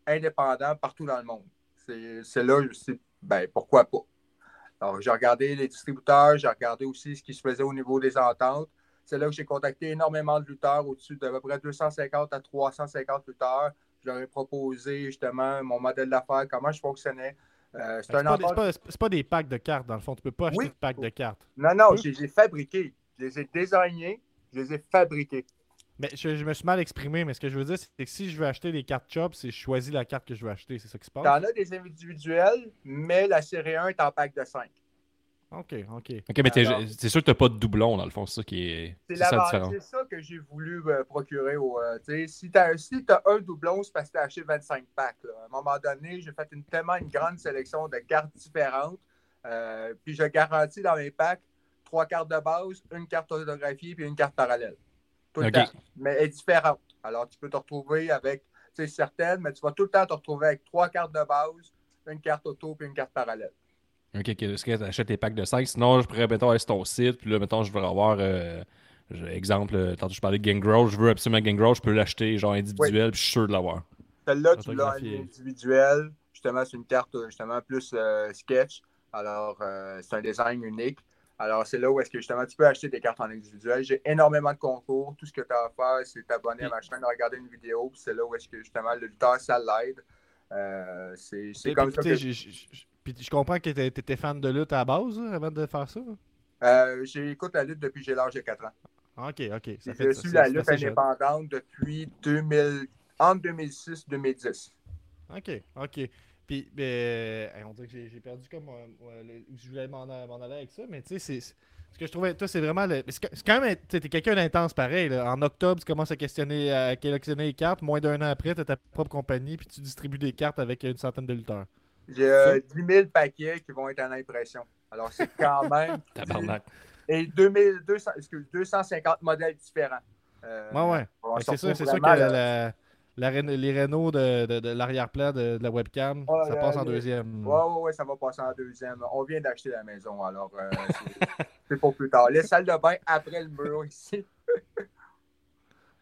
indépendant partout dans le monde. C'est c'est là, dit, ben, pourquoi pas? Alors, j'ai regardé les distributeurs, j'ai regardé aussi ce qui se faisait au niveau des ententes. C'est là que j'ai contacté énormément de lutteurs, au-dessus d'à peu près 250 à 350 lutteurs. Je leur ai proposé justement mon modèle d'affaires, comment je fonctionnais. Euh, c'est pas, pas- pas des packs de cartes, dans le fond. Tu peux pas acheter Oui. de packs de cartes. Non, non, je les ai fabriqués. Je les ai désignés, je les ai fabriqués. Mais je, je me suis mal exprimé, mais ce que je veux dire, c'est que si je veux acheter des cartes Chop, c'est je choisis la carte que je veux acheter. C'est ça qui se passe? T'en as des individuels, mais la série 1 est en pack de 5. Ok, ok. Ok, mais c'est sûr que t'as pas de doublon, dans le fond, c'est ça qui est. C'est C'est ça ça que j'ai voulu euh, procurer. Au, euh, tu sais, si tu as, si t'as un doublon, c'est parce que tu as acheté 25 packs. là. À un moment donné, j'ai fait une, tellement une grande sélection de cartes différentes. euh, puis je garantis dans mes packs trois cartes de base, une carte autographiée puis une carte parallèle. Tout le temps. Mais elle est différente. Alors, tu peux te retrouver avec tu sais, certaines, mais tu vas tout le temps te retrouver avec trois cartes de base, une carte auto puis une carte parallèle. Ok, ok, est-ce que t'achètes tes packs de 5 Sinon, je pourrais, mettons, aller sur ton site, puis là, mettons, je veux avoir. euh, exemple, euh, tantôt je parlais de Gangrel, je veux absolument Gangrel, je peux l'acheter, genre individuel, puis je suis sûr de l'avoir. Celle-là, tu l'as en Autographié. individuel. Justement, c'est une carte euh, justement plus euh, sketch. Alors, euh, c'est un design unique. Alors, c'est là où est-ce que justement tu peux acheter des cartes en individuel. J'ai énormément de concours. Tout ce que tu as à faire, c'est t'abonner à ma chaîne, regarder une vidéo. Puis c'est là où est-ce que justement le lutteur, ça l'aide. Euh, c'est comme puis, ça tu que je- je- je- puis je comprends que t'étais étais fan de lutte à la base là, avant de faire ça. euh, j'écoute la lutte depuis que j'ai l'âge de 4 ans. Ok, ok. Ça J'ai fait, su c'est- la lutte indépendante depuis 2000, entre 2006 et 2010. Ok, ok. Puis, ben, on dirait que j'ai perdu comme euh, euh, le- je voulais m'en m'en aller avec ça, mais tu sais, c'est-. Ce que je trouvais, toi, c'est vraiment. le- C'est quand même. T'es quelqu'un d'intense pareil. là. En octobre, tu commences à questionner, à collectionner les cartes. Moins d'un an après, tu as ta propre compagnie, puis tu distribues des cartes avec une centaine de lutteurs. J'ai euh, 10 000 paquets qui vont être en impression. Alors, c'est quand même. Tabarnak. Et 2000, 200, excuse, 250 modèles différents. Euh, Ouais, ouais. C'est sûr, retrouve c'est sûr que la- la les Renault de, de- de l'arrière-plan de, de la webcam, ça passe en deuxième. Ouais, ouais, ouais, ça va passer en deuxième. On vient d'acheter la maison, alors euh, c'est- pour plus tard. Les salles de bain après le mur ici.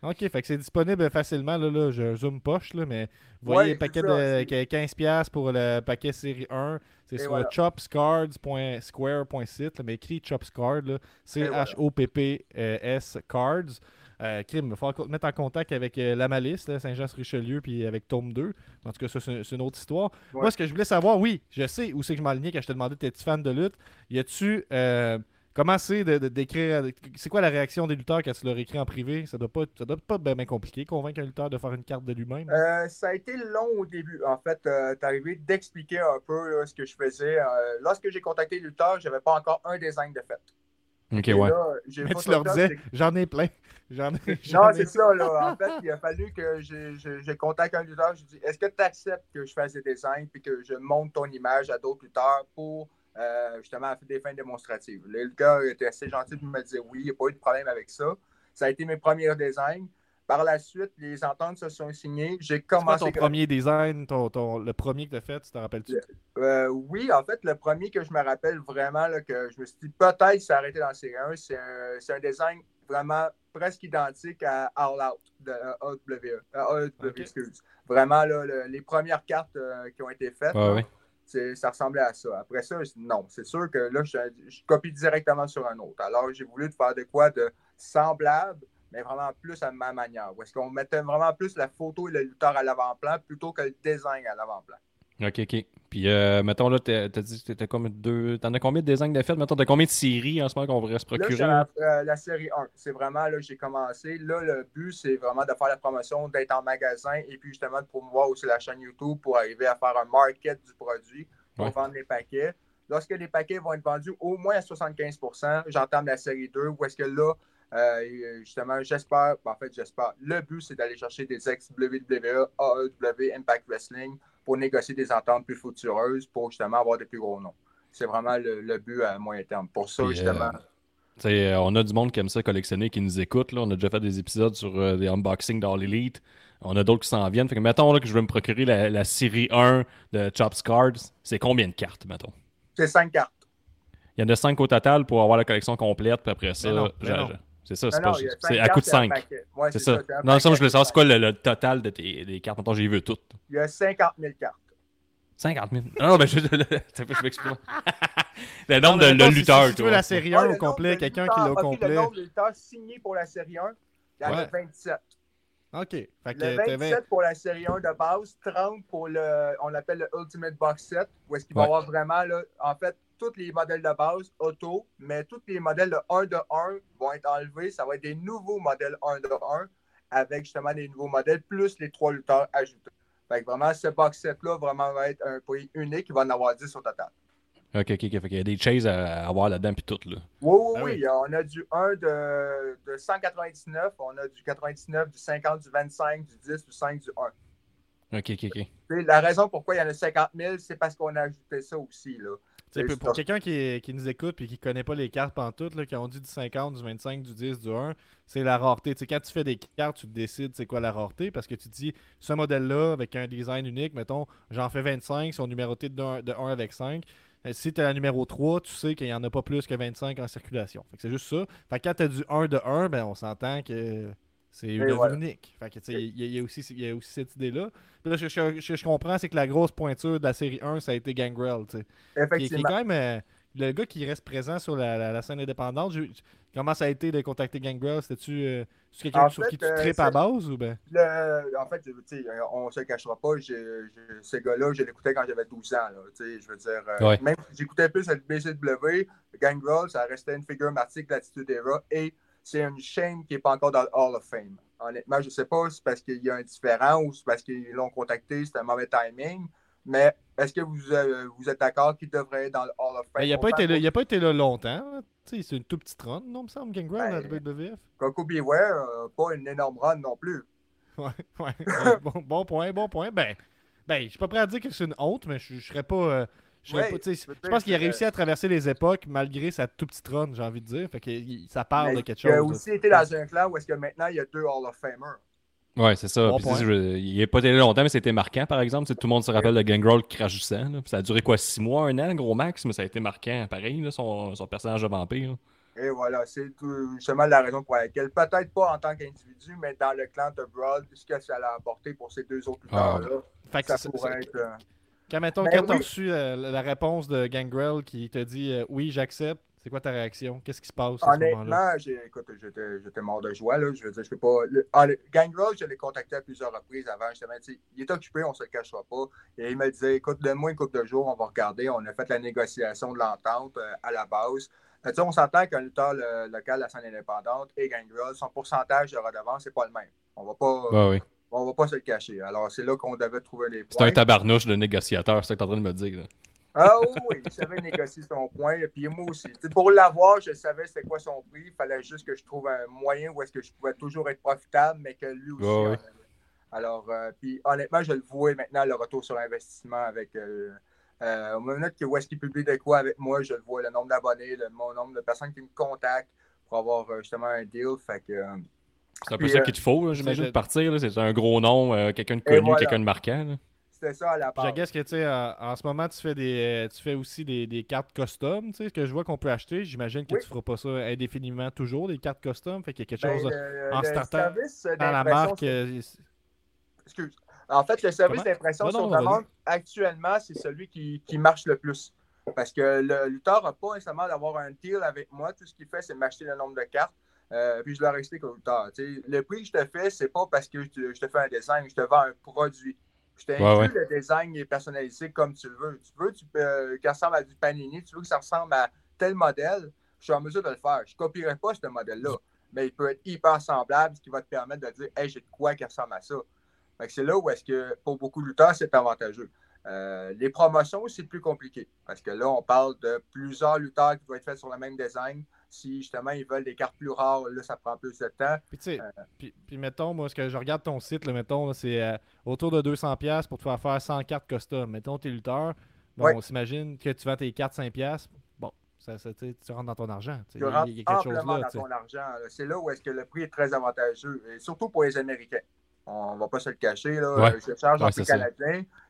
Ok, fait que c'est disponible facilement. Là, là, un zoom poche, là, mais vous Ouais, voyez le paquet de c'est- 15$ pour le paquet série 1. C'est sur voilà. chopscards.square.site, là, mais écrit chopscards. C-H-O-P-P-S cards. Euh, crime, il va falloir mettre en contact avec euh, la Malice, Saint-Jean-sur-Richelieu, puis avec Tome 2. En tout cas, ça, c'est une autre histoire. Ouais. Moi, ce que je voulais savoir, oui, je sais où c'est que je m'enlignais quand je te demandais, t'es-tu fan de lutte? Y a-tu. Euh, comment c'est de- de- d'écrire. C'est quoi la réaction des lutteurs quand tu leur écris en privé? Ça doit pas, ça doit pas être bien compliqué, convaincre un lutteur de faire une carte de lui-même. Euh, ça a été long au début. En fait, euh, t'es arrivé d'expliquer un peu là, ce que je faisais. Euh, lorsque j'ai contacté Luther, j'avais pas encore un design de fait. Ok, Et ouais. là, Mais tu leur disais, j'en ai plein. J'en ai. Non, c'est ça, là. En fait, il a fallu que je, je, je contacte un lutteur. Je dis Est-ce que tu acceptes que je fasse des designs puis que je monte ton image à d'autres lutteurs pour euh, justement faire des fins démonstratives? Le gars était assez gentil pour me dire oui, il n'y a pas eu de problème avec ça. Ça a été mes premiers designs. Par la suite, les ententes se sont signées. J'ai C'est quoi commencé. ton premier design, ton, ton- le premier que tu as fait, tu te rappelles-tu? Euh, oui, en fait, le premier que je me rappelle vraiment, là, que je me suis dit peut-être s'est arrêté dans la série 1, c'est un, c'est un design vraiment presque identique à All Out de euh, AEW. euh, Ok. excuse. Vraiment, là, le- les premières cartes euh, qui ont été faites, Ouais, là, ouais. c'est- ça ressemblait à ça. Après ça, je- non, c'est sûr que là, je, je copie directement sur un autre. Alors, j'ai voulu faire de quoi de semblable, mais vraiment plus à ma manière. Où est-ce qu'on mettait vraiment plus la photo et le lutteur à l'avant-plan plutôt que le design à l'avant-plan. Ok, ok. Puis, euh, mettons, là, t'as dit que de deux. T'en as combien de designs de fait? Mettons, t'as combien de séries en ce moment qu'on pourrait se procurer? la, euh, la série 1. C'est vraiment là que j'ai commencé. Là, le but, c'est vraiment de faire la promotion, d'être en magasin et puis justement de promouvoir aussi la chaîne YouTube pour arriver à faire un market du produit pour Ouais. vendre les paquets. Lorsque les paquets vont être vendus au moins à 75% j'entame la série 2 où est-ce que là, euh, justement, j'espère, ben, en fait, j'espère. Le but, c'est d'aller chercher des ex-WWE, AEW, Impact Wrestling pour négocier des ententes plus futureuses pour justement avoir des plus gros noms. C'est vraiment le, le but à moyen terme. Pour ça, Puis, justement. euh, euh, on a du monde qui aime ça collectionner, qui nous écoute. Là. On a déjà fait des épisodes sur euh, des unboxings d'All Elite. On a d'autres qui s'en viennent. Fait que mettons là, que je veux me procurer la, la série 1 de Chops Cards. C'est combien de cartes, mettons? C'est cinq cartes. Il y en a 5 au total pour avoir la collection complète. Puis après ça, Mais non, mais j'ai- non. C'est ça, c'est pas c'est à coup de et un 5. paquet. Ouais, C'est ça. Non, ça, moi, je voulais savoir c'est quoi le, le total de tes des cartes? Mettons, j'ai vu toutes. Il y a 50 000 cartes. 50 000. Non, non, mais je, je m'exprime. le nombre Non, de le lutteur, Si tu veux la série Ah, 1 le au complet, quelqu'un lutteurs- qui l'a au complet. Le nombre de lutteurs signés pour la série 1, il y en a Ouais. 27. Ok. Fait que Le t'avais- 27 pour la série 1 de base, 30 pour le, on l'appelle le Ultimate Box Set, où est-ce qu'il va y avoir vraiment, là, en fait, tous les modèles de base auto, mais tous les modèles de 1 de 1 vont être enlevés. Ça va être des nouveaux modèles 1 de 1 avec justement des nouveaux modèles, plus les trois lutteurs ajoutés. Fait que vraiment, ce box set-là vraiment va être un prix unique. Il va en avoir 10 au total. Ok, ok, ok. Fait qu'il y a des chases à avoir là-dedans, puis tout, là. Oui, oui, Ah oui. oui. On a du 1 de, de 199, on a du 99, du 50, du 25, du 10, du 5, du 1. Ok, ok, ok. La raison pourquoi il y en a 50 000, c'est parce qu'on a ajouté ça aussi. Là. Pour quelqu'un qui, qui nous écoute et qui connaît pas les cartes pantoute, là, qui ont dit du 50, du 25, du 10, du 1, c'est la rareté. Quand tu fais des cartes, tu décides c'est quoi la rareté parce que tu dis ce modèle-là avec un design unique, mettons, j'en fais 25, ils sont numérotés de 1, de 1 avec 5. Euh, Si tu as la numéro 3, tu sais qu'il n'y en a pas plus que 25 en circulation. C'est juste ça. Fait que quand tu as du 1 de 1, ben on s'entend que c'est une œuvre voilà. unique. Fait que, tu sais, il y, a- il y a aussi, il y a aussi cette idée-là. Puis là, je, je- je- je comprends, c'est que la grosse pointure de la série 1, ça a été Gangrel. tu sais qui, qui est quand même euh, le gars qui reste présent sur la, la- la scène indépendante. Je- comment ça a été de contacter Gangrel? C'était-tu euh, quelqu'un sur fait, qui tu euh, tripes à base ou ben? Le- en fait, tu sais, on ne se cachera pas, ce gars-là, je l'écoutais quand j'avais 12 ans. Là, tu sais, je veux dire, euh, Ouais. même si j'écoutais plus le BCW, Gangrel, ça restait une figure martique de l'Attitude Era et c'est une chaîne qui n'est pas encore dans le Hall of Fame. Honnêtement, je ne sais pas si c'est parce qu'il y a un différent ou c'est parce qu'ils l'ont contacté, c'était un mauvais timing, mais est-ce que vous, euh, vous êtes d'accord qu'il devrait être dans le Hall of Fame? Ben, il n'a pas, a pas été là longtemps. hein. C'est une tout petite run, non, me semble, Gangrel, Ben, à la WWF. Coco Beware, euh, pas une énorme run non plus. Ouais, ouais. bon, bon point, bon point. Ben, ben je suis pas prêt à dire que c'est une honte, mais je, je serais pas. euh, je, Ouais, pas, pense qu'il a réussi à traverser les époques malgré sa tout petite run, j'ai envie de dire. Fait que il- ça parle Mais de quelque Il a chose. aussi été dans un clan où est-ce que maintenant il y a deux Hall of Famers. Ouais, c'est ça. Bon Puis, je- il n'est pas télé longtemps, mais c'était marquant, par exemple. Tout le monde se rappelle de Gangrel qui crache du sang. là. Puis Ça a duré quoi, 6 mois, un an, gros max, mais ça a été marquant, pareil, là, son, son personnage de vampire. Et voilà, c'est justement la raison pour laquelle, peut-être pas en tant qu'individu, mais dans le clan de Brawl, ce que ça a apporté pour ces deux autres Ah, Fait que ça pourrait être. Quand, mettons, Ben quand oui. reçu euh, la réponse de Gangrel qui te dit euh, oui, j'accepte, c'est quoi ta réaction? Qu'est-ce qui se passe à ce? Honnêtement, écoute, j'étais j'étais mort de joie. Là. Je veux dire, je peux pas. Le, ah, le- Gangrel, je l'ai contacté à plusieurs reprises avant. Justement, tu sais, il est occupé, on ne se le cachera pas. Et il me disait écoute, donne-moi une couple de jours, on va regarder. On a fait la négociation de l'entente euh, à la base. Euh, tu on s'entend qu'un lutteur le- local la scène indépendante et Gangrel, son pourcentage de redevance, c'est pas le même. On va pas, Ouais, ouais. On va pas se le cacher. Alors, c'est là qu'on devait trouver les C'est points. un tabarnouche de négociateur, c'est ça que t'es en train de me dire. là. Ah oui, il savait négocier son point. Et puis moi aussi. Tu pour l'avoir, je savais c'était quoi son prix. Il fallait juste que je trouve un moyen où est-ce que je pouvais toujours être profitable, mais que lui aussi. Avait. Alors, euh, puis honnêtement, je le vois maintenant, le retour sur investissement avec. Euh, euh, au moment que où est-ce qu'il publie de quoi avec moi, je le vois, le nombre d'abonnés, le mon nombre de personnes qui me contactent pour avoir euh, justement un deal. Fait que. Euh, C'est un peu Puis, ça euh, qu'il te faut, j'imagine, de partir. C'est un gros nom, euh, quelqu'un de connu, voilà. quelqu'un de marquant. là. c'était ça à la base. je guess que tu sais, euh, en ce moment, tu fais des, tu fais aussi des, des cartes custom, tu sais, que je vois qu'on peut acheter. J'imagine que Oui. tu feras pas ça indéfiniment toujours, des cartes custom. Fait qu'il y a quelque Ben, chose le- en le starter service dans la marque. euh, Excuse. En fait, le service d'impression sur demande, actuellement, c'est celui qui, qui marche le plus. Parce que le lutteur n'a pas nécessairement d'avoir un deal avec moi. Tout ce qu'il fait, c'est m'acheter le nombre de cartes. Euh, puis je leur explique au sais, Le prix que je te fais, c'est pas parce que je te, je te fais un design, je te vends un produit. Je Ouais, t'inclus ouais. le design est personnalisé comme tu le veux. Tu veux tu, peux- qu'il ressemble à du panini, tu veux que ça ressemble à tel modèle, je suis en mesure de le faire. Je ne copierai pas ce modèle-là, mais il peut être hyper semblable, ce qui va te permettre de dire Hey, j'ai de quoi qui ressemble à ça. Fait que c'est là où est-ce que pour beaucoup de lutteurs, c'est avantageux. Euh, les promotions, c'est plus compliqué. Parce que là, on parle de plusieurs lutteurs qui doivent être faits sur le même design. Si justement ils veulent des cartes plus rares, là, ça prend plus de temps. Puis, tu sais, Euh. puis, puis mettons, moi, ce que je regarde ton site, là, mettons, c'est euh, autour de 200$ pour te faire faire 100 cartes custom. Mettons, t'es lutteur. Bon, Ouais. on s'imagine que tu vends tes cartes 5$. Bon, ça, ça, tu rentres dans ton argent. tu rentres il y a quelque chose là. dans ton argent. C'est là où est-ce que le prix est très avantageux, et surtout pour les Américains. On va pas se le cacher. Là. Ouais. Je charge en Ouais, c'est ça.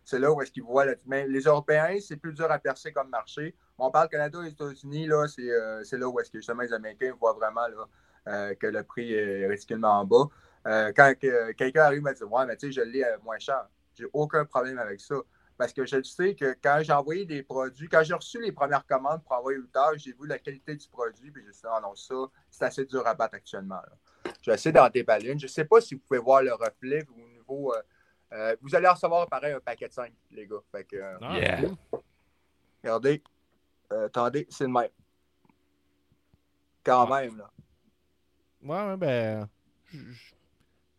C'est là où est-ce qu'ils voient. le- Mais les Européens, c'est plus dur à percer comme marché. On parle Canada et États-Unis, là, c'est euh, là où est-ce que justement les Américains voient vraiment là, euh, que le prix est ridiculement en bas. Euh, quand que- quelqu'un arrive me dit Ouais, mais tu sais, je l'ai moins cher. J'ai aucun problème avec ça. Parce que je sais que quand j'ai envoyé des produits, quand j'ai reçu les premières commandes pour envoyer au tard, j'ai vu la qualité du produit, puis j'ai dit, ah non, ça, c'est assez dur à battre actuellement. là. J'essaie d'en déballer une. Je ne sais pas si vous pouvez voir le reflet au niveau. Euh, vous allez recevoir pareil un paquet de 5, les gars. Fait que, euh, Ah, Yeah. regardez. Euh, attendez, c'est le même. Quand même, là. Ouais, ouais, ben. Je je-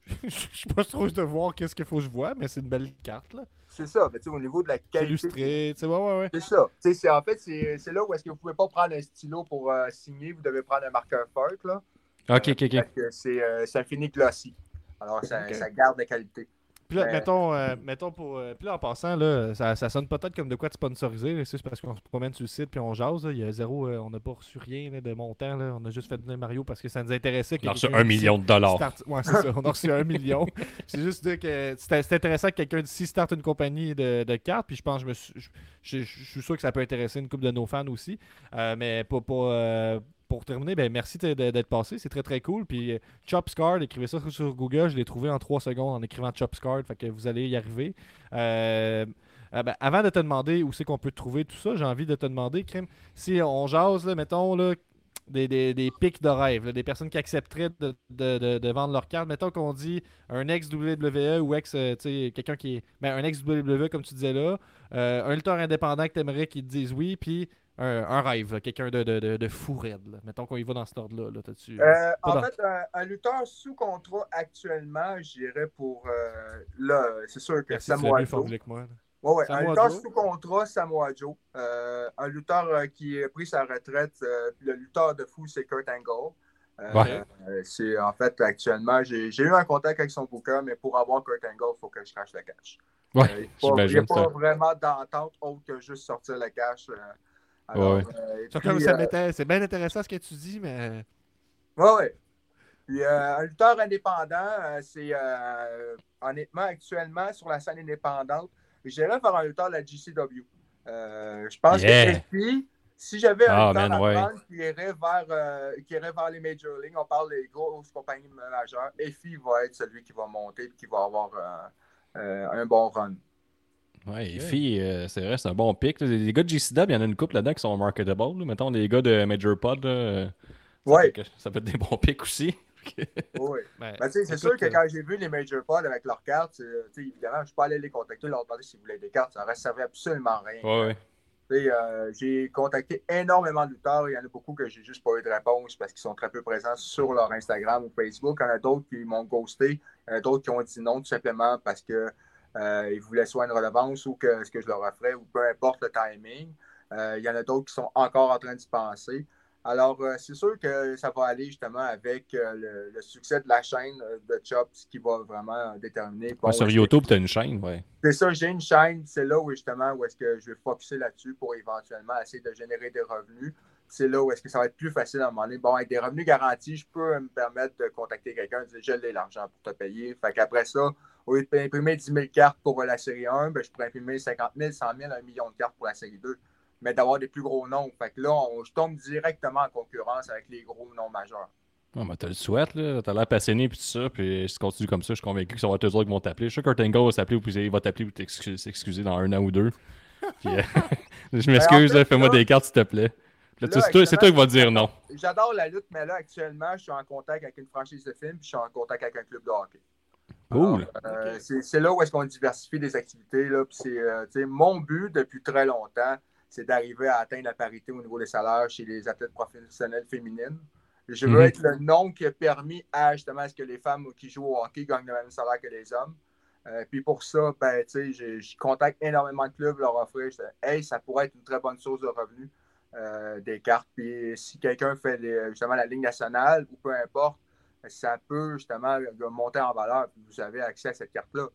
je suis pas trop de voir qu'est-ce qu'il faut que je vois, mais c'est une belle carte, là. C'est ça. Mais tu sais, au niveau de la qualité. illustré, tu sais, ouais, ouais, ouais. C'est ça. Tu sais, c'est- en fait, c'est c'est là où est-ce que vous ne pouvez pas prendre un stylo pour euh, signer. Vous devez prendre un marqueur fork, là. Ok, ok, ok. Fait que C'est euh, ça finit glossy. Alors, ça garde la qualité. Puis là, Ben- mettons, euh, mettons pour. euh, puis là, en passant, là, ça, ça sonne peut-être comme de quoi de sponsorisé. là, C'est juste parce qu'on se promène sur le site puis on jase. là, Il y a zéro. euh, on n'a pas reçu rien là, de montant. Là. On a juste fait venir Mario parce que ça nous intéressait. que On a reçu un million de dollars. Ouais, c'est ça. On a reçu un million. C'est juste dire que c'était c'était intéressant que quelqu'un d'ici starte une compagnie de, de cartes. Puis je pense que je me suis. Je, je- je suis sûr que ça peut intéresser une couple de nos fans aussi. Euh, mais pour, pour, euh, pour terminer, ben merci d'être passé. C'est très très cool. Puis euh, Chopscard, écrivez ça sur Google. Je l'ai trouvé en 3 secondes en écrivant Chopscard. Fait que vous allez y arriver. Euh, euh, ben, avant de te demander où c'est qu'on peut trouver tout ça, j'ai envie de te demander, Crime, si on jase, là, mettons, là, des, des, des pics de rêve, des personnes qui accepteraient de, de- vendre leur carte. Mettons qu'on dit un ex-WWE ou ex, quelqu'un qui est. Ben, un ex-WWE, comme tu disais là, un lutteur indépendant que tu aimerais qu'ils te disent oui, puis un, un rêve, quelqu'un de, de, de, de fou raide. là. Mettons qu'on y va dans cet ordre-là. Là, Euh, Pas en fait, un, un lutteur sous contrat actuellement, j'irais pour. euh, là, c'est sûr que Merci, Samoa Joe. que moi. Ouais, ouais, un lutteur Joe? sous contrat, Samoa Joe. Euh, un lutteur euh, qui a pris sa retraite, euh, le lutteur de fou, c'est Kurt Angle. Euh, Ouais. euh, c'est en fait actuellement, j'ai eu un contact avec son booker, mais pour avoir Kurt Angle, il faut que je crache le cash. Ouais, Euh, il n'y a pas, vraiment d'entente autre que juste sortir le cash. Alors, Ouais. euh, puis, ça euh, m'était- c'est bien intéressant ce que tu dis, mais. ouais, ouais. Puis euh, un lutteur indépendant, euh, c'est euh, honnêtement actuellement sur la scène indépendante, j'irais vers un lutteur de la GCW. Euh, je pense Yeah. que Effie, si j'avais un Ah, lutteur man, à ouais. prendre qui irait, vers, euh, qui irait vers les Major League, on parle des grosses compagnies majeures, Effie va être celui qui va monter et qui va avoir euh, euh, un bon run. Ouais, les filles, euh, c'est vrai, c'est un bon pic. Les gars de GCW, il y en a une couple là-dedans qui sont marketable. là. Mettons, les gars de Major Pod, là, euh, ça, peut être des bons pics aussi. Oui. Ben, Ben, tu sais, c'est sûr que euh, quand j'ai vu les Major Pods avec leurs cartes, évidemment, je ne suis pas allé les contacter, leur demander s'ils voulaient des cartes. Ça ne servait absolument à rien. Ouais, ouais. Euh, j'ai contacté énormément de lutteurs. Il y en a beaucoup que j'ai juste pas eu de réponse parce qu'ils sont très peu présents sur leur Instagram ou Facebook. Il y en a d'autres qui m'ont ghosté. Il y en a d'autres qui ont dit non tout simplement parce que euh, ils voulaient soit une relevance ou que ce que je leur offrais ou peu importe le timing. Euh, il y en a d'autres qui sont encore en train d'y penser. Alors, euh, c'est sûr que ça va aller justement avec le, le succès de la chaîne de Chops qui va vraiment déterminer. bon, Ouais, sur YouTube, t'as une chaîne, ouais. c'est ça, j'ai une chaîne, c'est là où justement où est-ce que je vais focuser là-dessus pour éventuellement essayer de générer des revenus. C'est là où est-ce que ça va être plus facile à un moment donné. Bon, avec des revenus garantis, je peux me permettre de contacter quelqu'un et dire je l'ai l'argent pour te payer. Fait qu'après ça, au lieu d'imprimer 10 000 cartes pour la série 1, ben, je pourrais imprimer 50 000, 100 000, 1 million de cartes pour la série 2. Mais d'avoir des plus gros noms. Fait que là, on- je tombe directement en concurrence avec les gros noms majeurs. Mais t'as le souhait, là. T'as l'air passionné, puis tout ça. Puis si tu continues comme ça, je suis convaincu que ça va être eux autres qui vont t'appeler. Je suis sûr Angle va s'appeler, ou puis il va t'appeler ou t'excuser s'excuser dans un an ou deux. Puis, euh, je m'excuse, fait, là, fais-moi des cartes, s'il te plaît. Tu- c'est toi qui vas dire non. J'adore la lutte, mais là, actuellement, je suis en contact avec une franchise de films puis je suis en contact avec un club de hockey. Cool. Euh, c'est- C'est là où est-ce qu'on diversifie des activités. Là, puis c'est, euh, tu sais, mon but depuis très longtemps, c'est d'arriver à atteindre la parité au niveau des salaires chez les athlètes professionnels féminines. Je veux Mhm. être le nom qui a permis à justement à ce que les femmes qui jouent au hockey gagnent le même salaire que les hommes. Euh, puis pour ça, ben, tu sais, je, contacte énormément de clubs, leur offrir, je dis, hey, ça pourrait être une très bonne source de revenus euh, des cartes. Puis si quelqu'un fait les- justement la ligne nationale ou peu importe, ça peut justement monter en valeur. Puis vous avez accès à cette carte-là.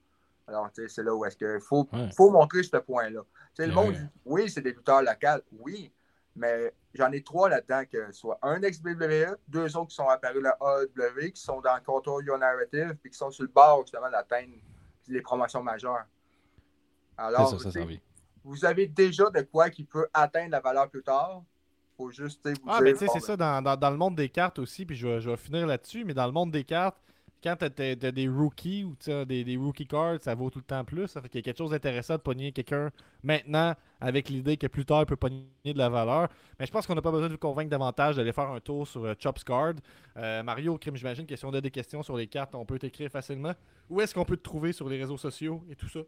Alors, tu sais, c'est là où est-ce qu'il faut, Ouais. faut montrer ce point-là. Tu sais, le Ouais. monde, dit, oui, c'est des lutteurs locaux, oui, mais j'en ai trois là-dedans, que ce soit un ex-WWE, deux autres qui sont apparus à la AEW, qui sont dans Control Your Narrative, puis qui sont sur le bord justement d'atteindre les promotions majeures. Alors, ça, ça vous avez déjà de quoi qui peut atteindre la valeur plus tard. Faut juste vous Ah, dire, ben tu sais, c'est ça, dans, dans- dans le monde des cartes aussi, puis je vais, je vais finir là-dessus, mais dans le monde des cartes, quand t'as t'as des rookies ou des, des rookie cards, ça vaut tout le temps plus. Ça fait qu'il y a quelque chose d'intéressant de pogner quelqu'un maintenant avec l'idée que plus tard il peut pogner de la valeur. Mais je pense qu'on n'a pas besoin de vous convaincre davantage d'aller faire un tour sur euh, Chops Card. Euh, Mario, Crime, j'imagine que si on a des questions sur les cartes, on peut t'écrire facilement. Où est-ce qu'on peut te trouver sur les réseaux sociaux et tout ça?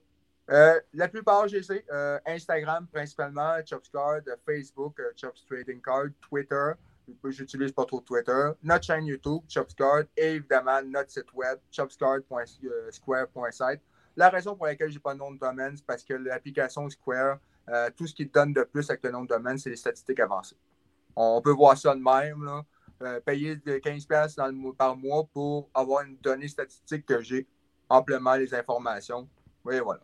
Euh, la plupart, sais. euh, Instagram principalement, Chopscard, euh, Facebook, euh, Chops Trading Card, Twitter. J'utilise pas trop Twitter. Notre chaîne YouTube, Chopscard, et évidemment notre site web, chopscard.square.site. La raison pour laquelle j'ai pas de nom de domaine, c'est parce que l'application Square, tout ce qui donne de plus avec le nom de domaine, c'est les statistiques avancées. On peut voir ça de même. Payer de 15$ dans le mois- par mois pour avoir une donnée statistique que j'ai amplement les informations. Oui, voilà.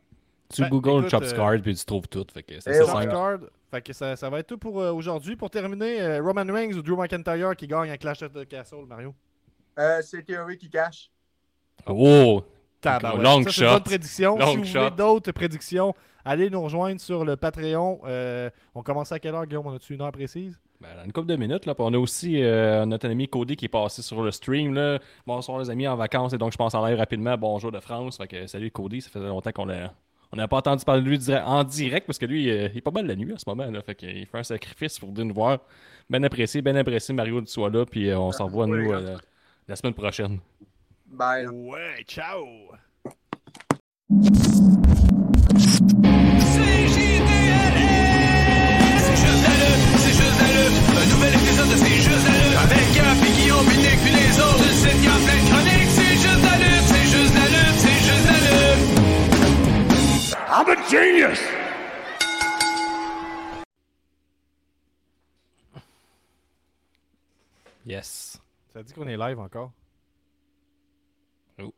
Tu Ben, Google écoute, Chops euh, Card, puis tu trouves tout. Fait que c'est. Card. Fait que ça, ça va être tout pour euh, aujourd'hui. Pour terminer, euh, Roman Reigns ou Drew McIntyre qui gagne à Clash of the Castle, Mario? Euh, c'est Théorie qui cache. Oh! Tabarouette. Long Ça, c'est une shot. bonne prédiction. Long si vous shot. voulez d'autres prédictions, allez nous rejoindre sur le Patreon. Euh, on commence à quelle heure, Guillaume? On a-tu une heure précise? Ben, dans une couple de minutes, là. On a aussi euh, notre ami Cody qui est passé sur le stream. Là. Bonsoir les amis en vacances et donc je pense en live rapidement. Bonjour de France. Fait que salut Cody, ça faisait longtemps qu'on l'a. On n'a pas entendu parler de lui dire- en direct parce que lui, euh, il est pas mal la nuit en ce moment. Là, fait qu'il fait un sacrifice pour nous voir. Ben apprécié, ben apprécié Mario tu sois là. Puis euh, on s'en revoit nous euh, la semaine prochaine. Bye. Ouais, ciao! I'm a genius. Yes. Ça dit qu'on est live encore? Oh.